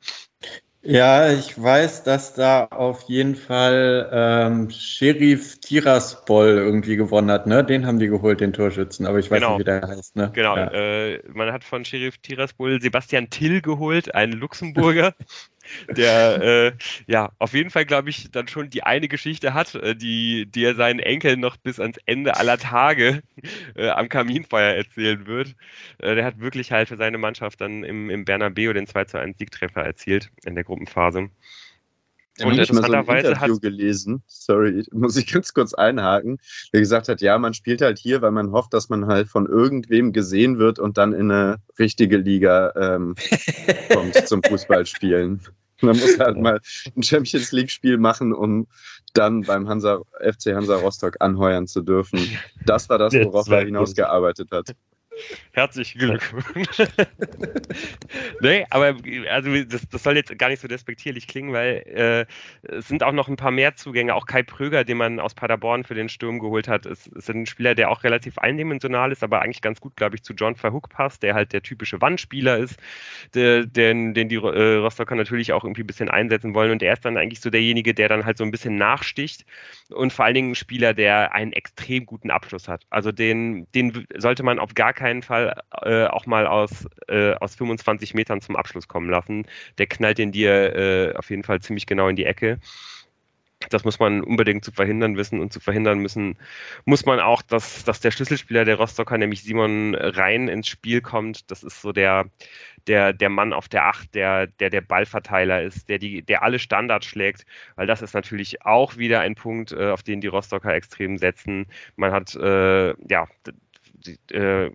Ja, ich weiß, dass da auf jeden Fall ähm, Sheriff Tiraspol irgendwie gewonnen hat. Ne? Den haben die geholt, den Torschützen, aber ich weiß genau. nicht, wie der heißt. Ne? Genau, ja. äh, man hat von Sheriff Tiraspol Sebastian Till geholt, einen Luxemburger, (laughs) der äh, ja auf jeden Fall, glaube ich, dann schon die eine Geschichte hat, äh, die, die er seinen Enkeln noch bis ans Ende aller Tage äh, am Kaminfeuer erzählen wird. Äh, der hat wirklich halt für seine Mannschaft dann im, im Bernabeu den 2 zu 1 Siegtreffer erzielt in der Gruppenphase. Ja, und interessanterweise so ein Interview hat gelesen, sorry, (laughs) muss ich ganz kurz einhaken, der gesagt hat, ja, man spielt halt hier, weil man hofft, dass man halt von irgendwem gesehen wird und dann in eine richtige Liga ähm, (laughs) kommt zum Fußballspielen. (laughs) Man muss halt mal ein Champions League-Spiel machen, um dann beim Hansa, FC Hansa Rostock anheuern zu dürfen. Das war das, worauf er hinausgearbeitet hat. Herzlichen Glückwunsch. (laughs) nee, aber also das, das, soll jetzt gar nicht so despektierlich klingen, weil äh, es sind auch noch ein paar mehr Zugänge. Auch Kai Pröger, den man aus Paderborn für den Sturm geholt hat, ist, ist ein Spieler, der auch relativ eindimensional ist, aber eigentlich ganz gut, glaube ich, zu John Verhook passt, der halt der typische Wandspieler ist, der, den, den die äh, Rostocker natürlich auch irgendwie ein bisschen einsetzen wollen. Und er ist dann eigentlich so derjenige, der dann halt so ein bisschen nachsticht und vor allen Dingen ein Spieler, der einen extrem guten Abschluss hat. Also den, den sollte man auf gar keinen keinen Fall äh, auch mal aus, äh, aus 25 Metern zum Abschluss kommen lassen. Der knallt den dir äh, auf jeden Fall ziemlich genau in die Ecke. Das muss man unbedingt zu verhindern wissen und zu verhindern müssen, muss man auch, dass, dass der Schlüsselspieler der Rostocker, nämlich Simon Rhein, ins Spiel kommt. Das ist so der, der, der Mann auf der Acht, der, der der Ballverteiler ist, der, die, der alle Standards schlägt, weil das ist natürlich auch wieder ein Punkt, äh, auf den die Rostocker extrem setzen. Man hat, äh, ja, äh,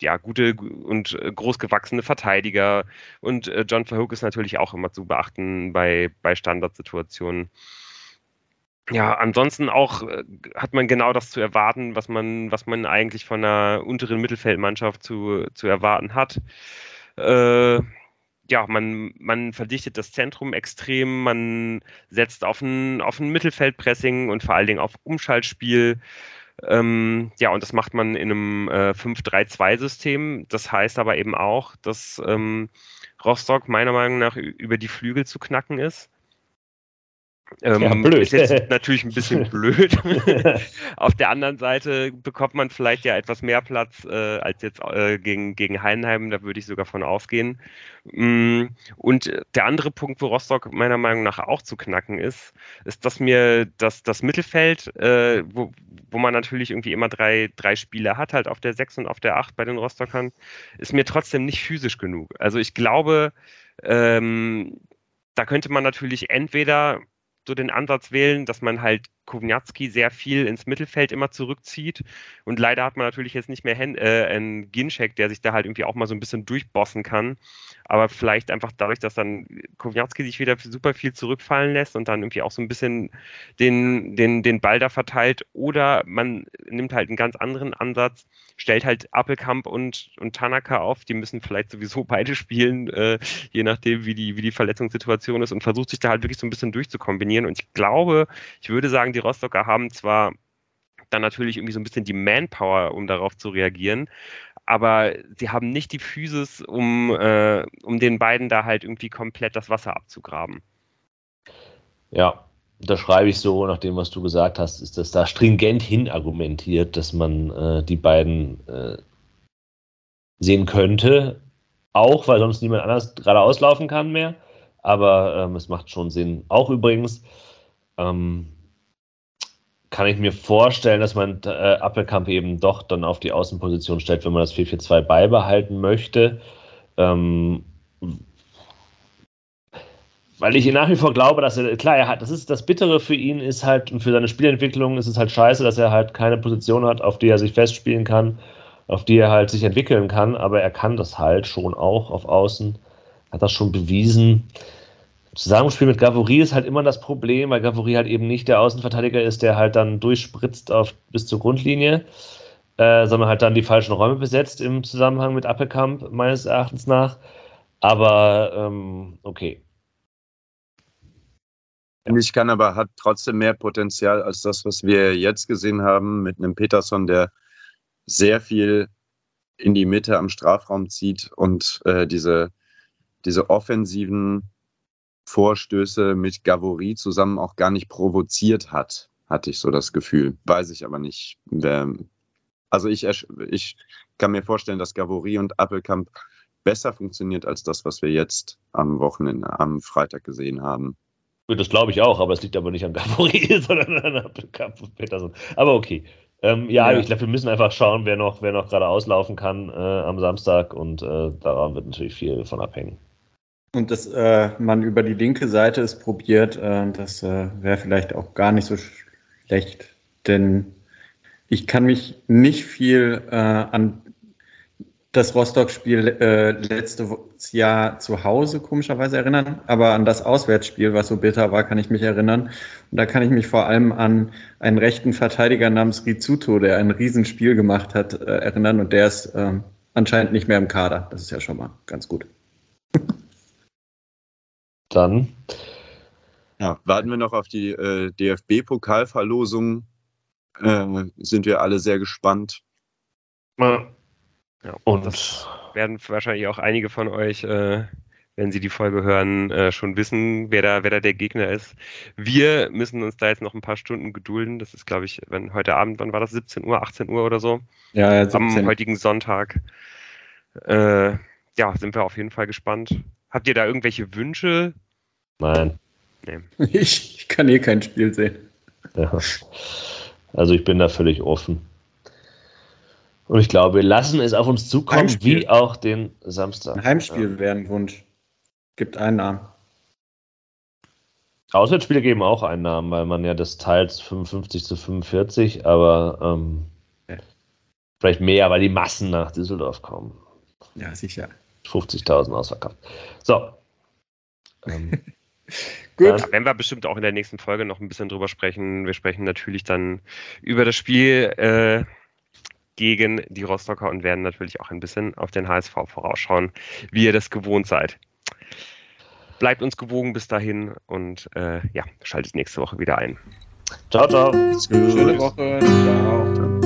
ja, gute und äh, großgewachsene Verteidiger. Und äh, John Verhoek ist natürlich auch immer zu beachten bei, bei Standardsituationen. Ja, ansonsten auch äh, hat man genau das zu erwarten, was man, was man eigentlich von einer unteren Mittelfeldmannschaft zu, zu erwarten hat. Äh, ja, man, man verdichtet das Zentrum extrem, man setzt auf ein, auf ein Mittelfeldpressing und vor allen Dingen auf Umschaltspiel. Ähm, ja, und das macht man in einem äh, 5-3-2-System. Das heißt aber eben auch, dass ähm, Rostock meiner Meinung nach über die Flügel zu knacken ist. Ähm, ja, blöd. Ist jetzt (laughs) natürlich ein bisschen blöd. (laughs) Auf der anderen Seite bekommt man vielleicht ja etwas mehr Platz äh, als jetzt äh, gegen, gegen Heidenheim, da würde ich sogar von ausgehen. Mm, und der andere Punkt, wo Rostock meiner Meinung nach auch zu knacken ist, ist, dass mir das, das Mittelfeld, äh, wo, wo man natürlich irgendwie immer drei, drei Spieler hat, halt auf der 6 und auf der 8 bei den Rostockern, ist mir trotzdem nicht physisch genug. Also ich glaube, ähm, da könnte man natürlich entweder so den Ansatz wählen, dass man halt Kovnatski sehr viel ins Mittelfeld immer zurückzieht. Und leider hat man natürlich jetzt nicht mehr Hen äh, einen Ginchek, der sich da halt irgendwie auch mal so ein bisschen durchbossen kann. Aber vielleicht einfach dadurch, dass dann Kovnatski sich wieder super viel zurückfallen lässt und dann irgendwie auch so ein bisschen den, den, den Ball da verteilt. Oder man nimmt halt einen ganz anderen Ansatz, stellt halt Appelkamp und, und Tanaka auf. Die müssen vielleicht sowieso (laughs) beide spielen, äh, je nachdem, wie die, wie die Verletzungssituation ist und versucht sich da halt wirklich so ein bisschen durchzukombinieren. Und ich glaube, ich würde sagen, die Rostocker haben zwar dann natürlich irgendwie so ein bisschen die Manpower, um darauf zu reagieren, aber sie haben nicht die Physis, um, äh, um den beiden da halt irgendwie komplett das Wasser abzugraben. Ja, da schreibe ich so, nach dem, was du gesagt hast, ist das da stringent hin argumentiert, dass man äh, die beiden äh, sehen könnte. Auch, weil sonst niemand anders gerade auslaufen kann mehr. Aber ähm, es macht schon Sinn. Auch übrigens, ähm, kann ich mir vorstellen, dass man äh, Appelkamp eben doch dann auf die Außenposition stellt, wenn man das 4-4-2 beibehalten möchte. Ähm, weil ich nach wie vor glaube, dass er, klar, er hat, das ist das Bittere für ihn ist halt, und für seine Spielentwicklung ist es halt scheiße, dass er halt keine Position hat, auf die er sich festspielen kann, auf die er halt sich entwickeln kann, aber er kann das halt schon auch auf Außen, hat das schon bewiesen. Zusammenspiel mit Gavory ist halt immer das Problem, weil Gavory halt eben nicht der Außenverteidiger ist, der halt dann durchspritzt auf, bis zur Grundlinie, äh, sondern halt dann die falschen Räume besetzt im Zusammenhang mit Appelkamp, meines Erachtens nach. Aber ähm, okay. Ich kann aber hat trotzdem mehr Potenzial als das, was wir jetzt gesehen haben mit einem Peterson, der sehr viel in die Mitte am Strafraum zieht und äh, diese, diese offensiven Vorstöße mit Gavory zusammen auch gar nicht provoziert hat, hatte ich so das Gefühl. Weiß ich aber nicht. Also ich, ich kann mir vorstellen, dass Gavory und Appelkamp besser funktioniert als das, was wir jetzt am Wochenende, am Freitag gesehen haben. Das glaube ich auch, aber es liegt aber nicht an Gavory, (laughs) sondern an Appelkamp und Peterson. Aber okay. Ähm, ja, ja, ich glaube, wir müssen einfach schauen, wer noch, wer noch gerade auslaufen kann äh, am Samstag und äh, daran wird natürlich viel von abhängen. Und dass äh, man über die linke Seite es probiert, äh, das äh, wäre vielleicht auch gar nicht so schlecht, denn ich kann mich nicht viel äh, an das Rostock-Spiel äh, letztes Jahr zu Hause komischerweise erinnern, aber an das Auswärtsspiel, was so bitter war, kann ich mich erinnern. Und da kann ich mich vor allem an einen rechten Verteidiger namens Rizuto, der ein Riesenspiel gemacht hat, äh, erinnern und der ist ähm, anscheinend nicht mehr im Kader. Das ist ja schon mal ganz gut. Dann. Ja, warten wir noch auf die äh, DFB-Pokalverlosung. Äh, sind wir alle sehr gespannt. Ja, und das werden wahrscheinlich auch einige von euch, äh, wenn sie die Folge hören, äh, schon wissen, wer da, wer da der Gegner ist. Wir müssen uns da jetzt noch ein paar Stunden gedulden. Das ist, glaube ich, wenn heute Abend, wann war das? 17 Uhr, 18 Uhr oder so? Ja, ja 17. Am heutigen Sonntag. Äh, ja, sind wir auf jeden Fall gespannt. Habt ihr da irgendwelche Wünsche? Nein. Nee. (laughs) Ich, ich kann eh kein Spiel sehen. Ja. Also ich bin da völlig offen. Und ich glaube, wir lassen es auf uns zukommen, Heimspiel. wie auch den Samstag. Ein Heimspiel ja. wäre ein Wunsch. Gibt einen Namen. Auswärtsspiele geben auch einen Namen, weil man ja das teilt 55 zu 45, aber ähm, ja. vielleicht mehr, weil die Massen nach Düsseldorf kommen. Ja, sicher. 50.000 ausverkauft. So. Ähm, (laughs) Gut. Da werden wir bestimmt auch in der nächsten Folge noch ein bisschen drüber sprechen. Wir sprechen natürlich dann über das Spiel äh, gegen die Rostocker und werden natürlich auch ein bisschen auf den HSV vorausschauen, wie ihr das gewohnt seid. Bleibt uns gewogen bis dahin und äh, ja, schaltet nächste Woche wieder ein. Ciao, ciao. Schöne Woche. Ciao.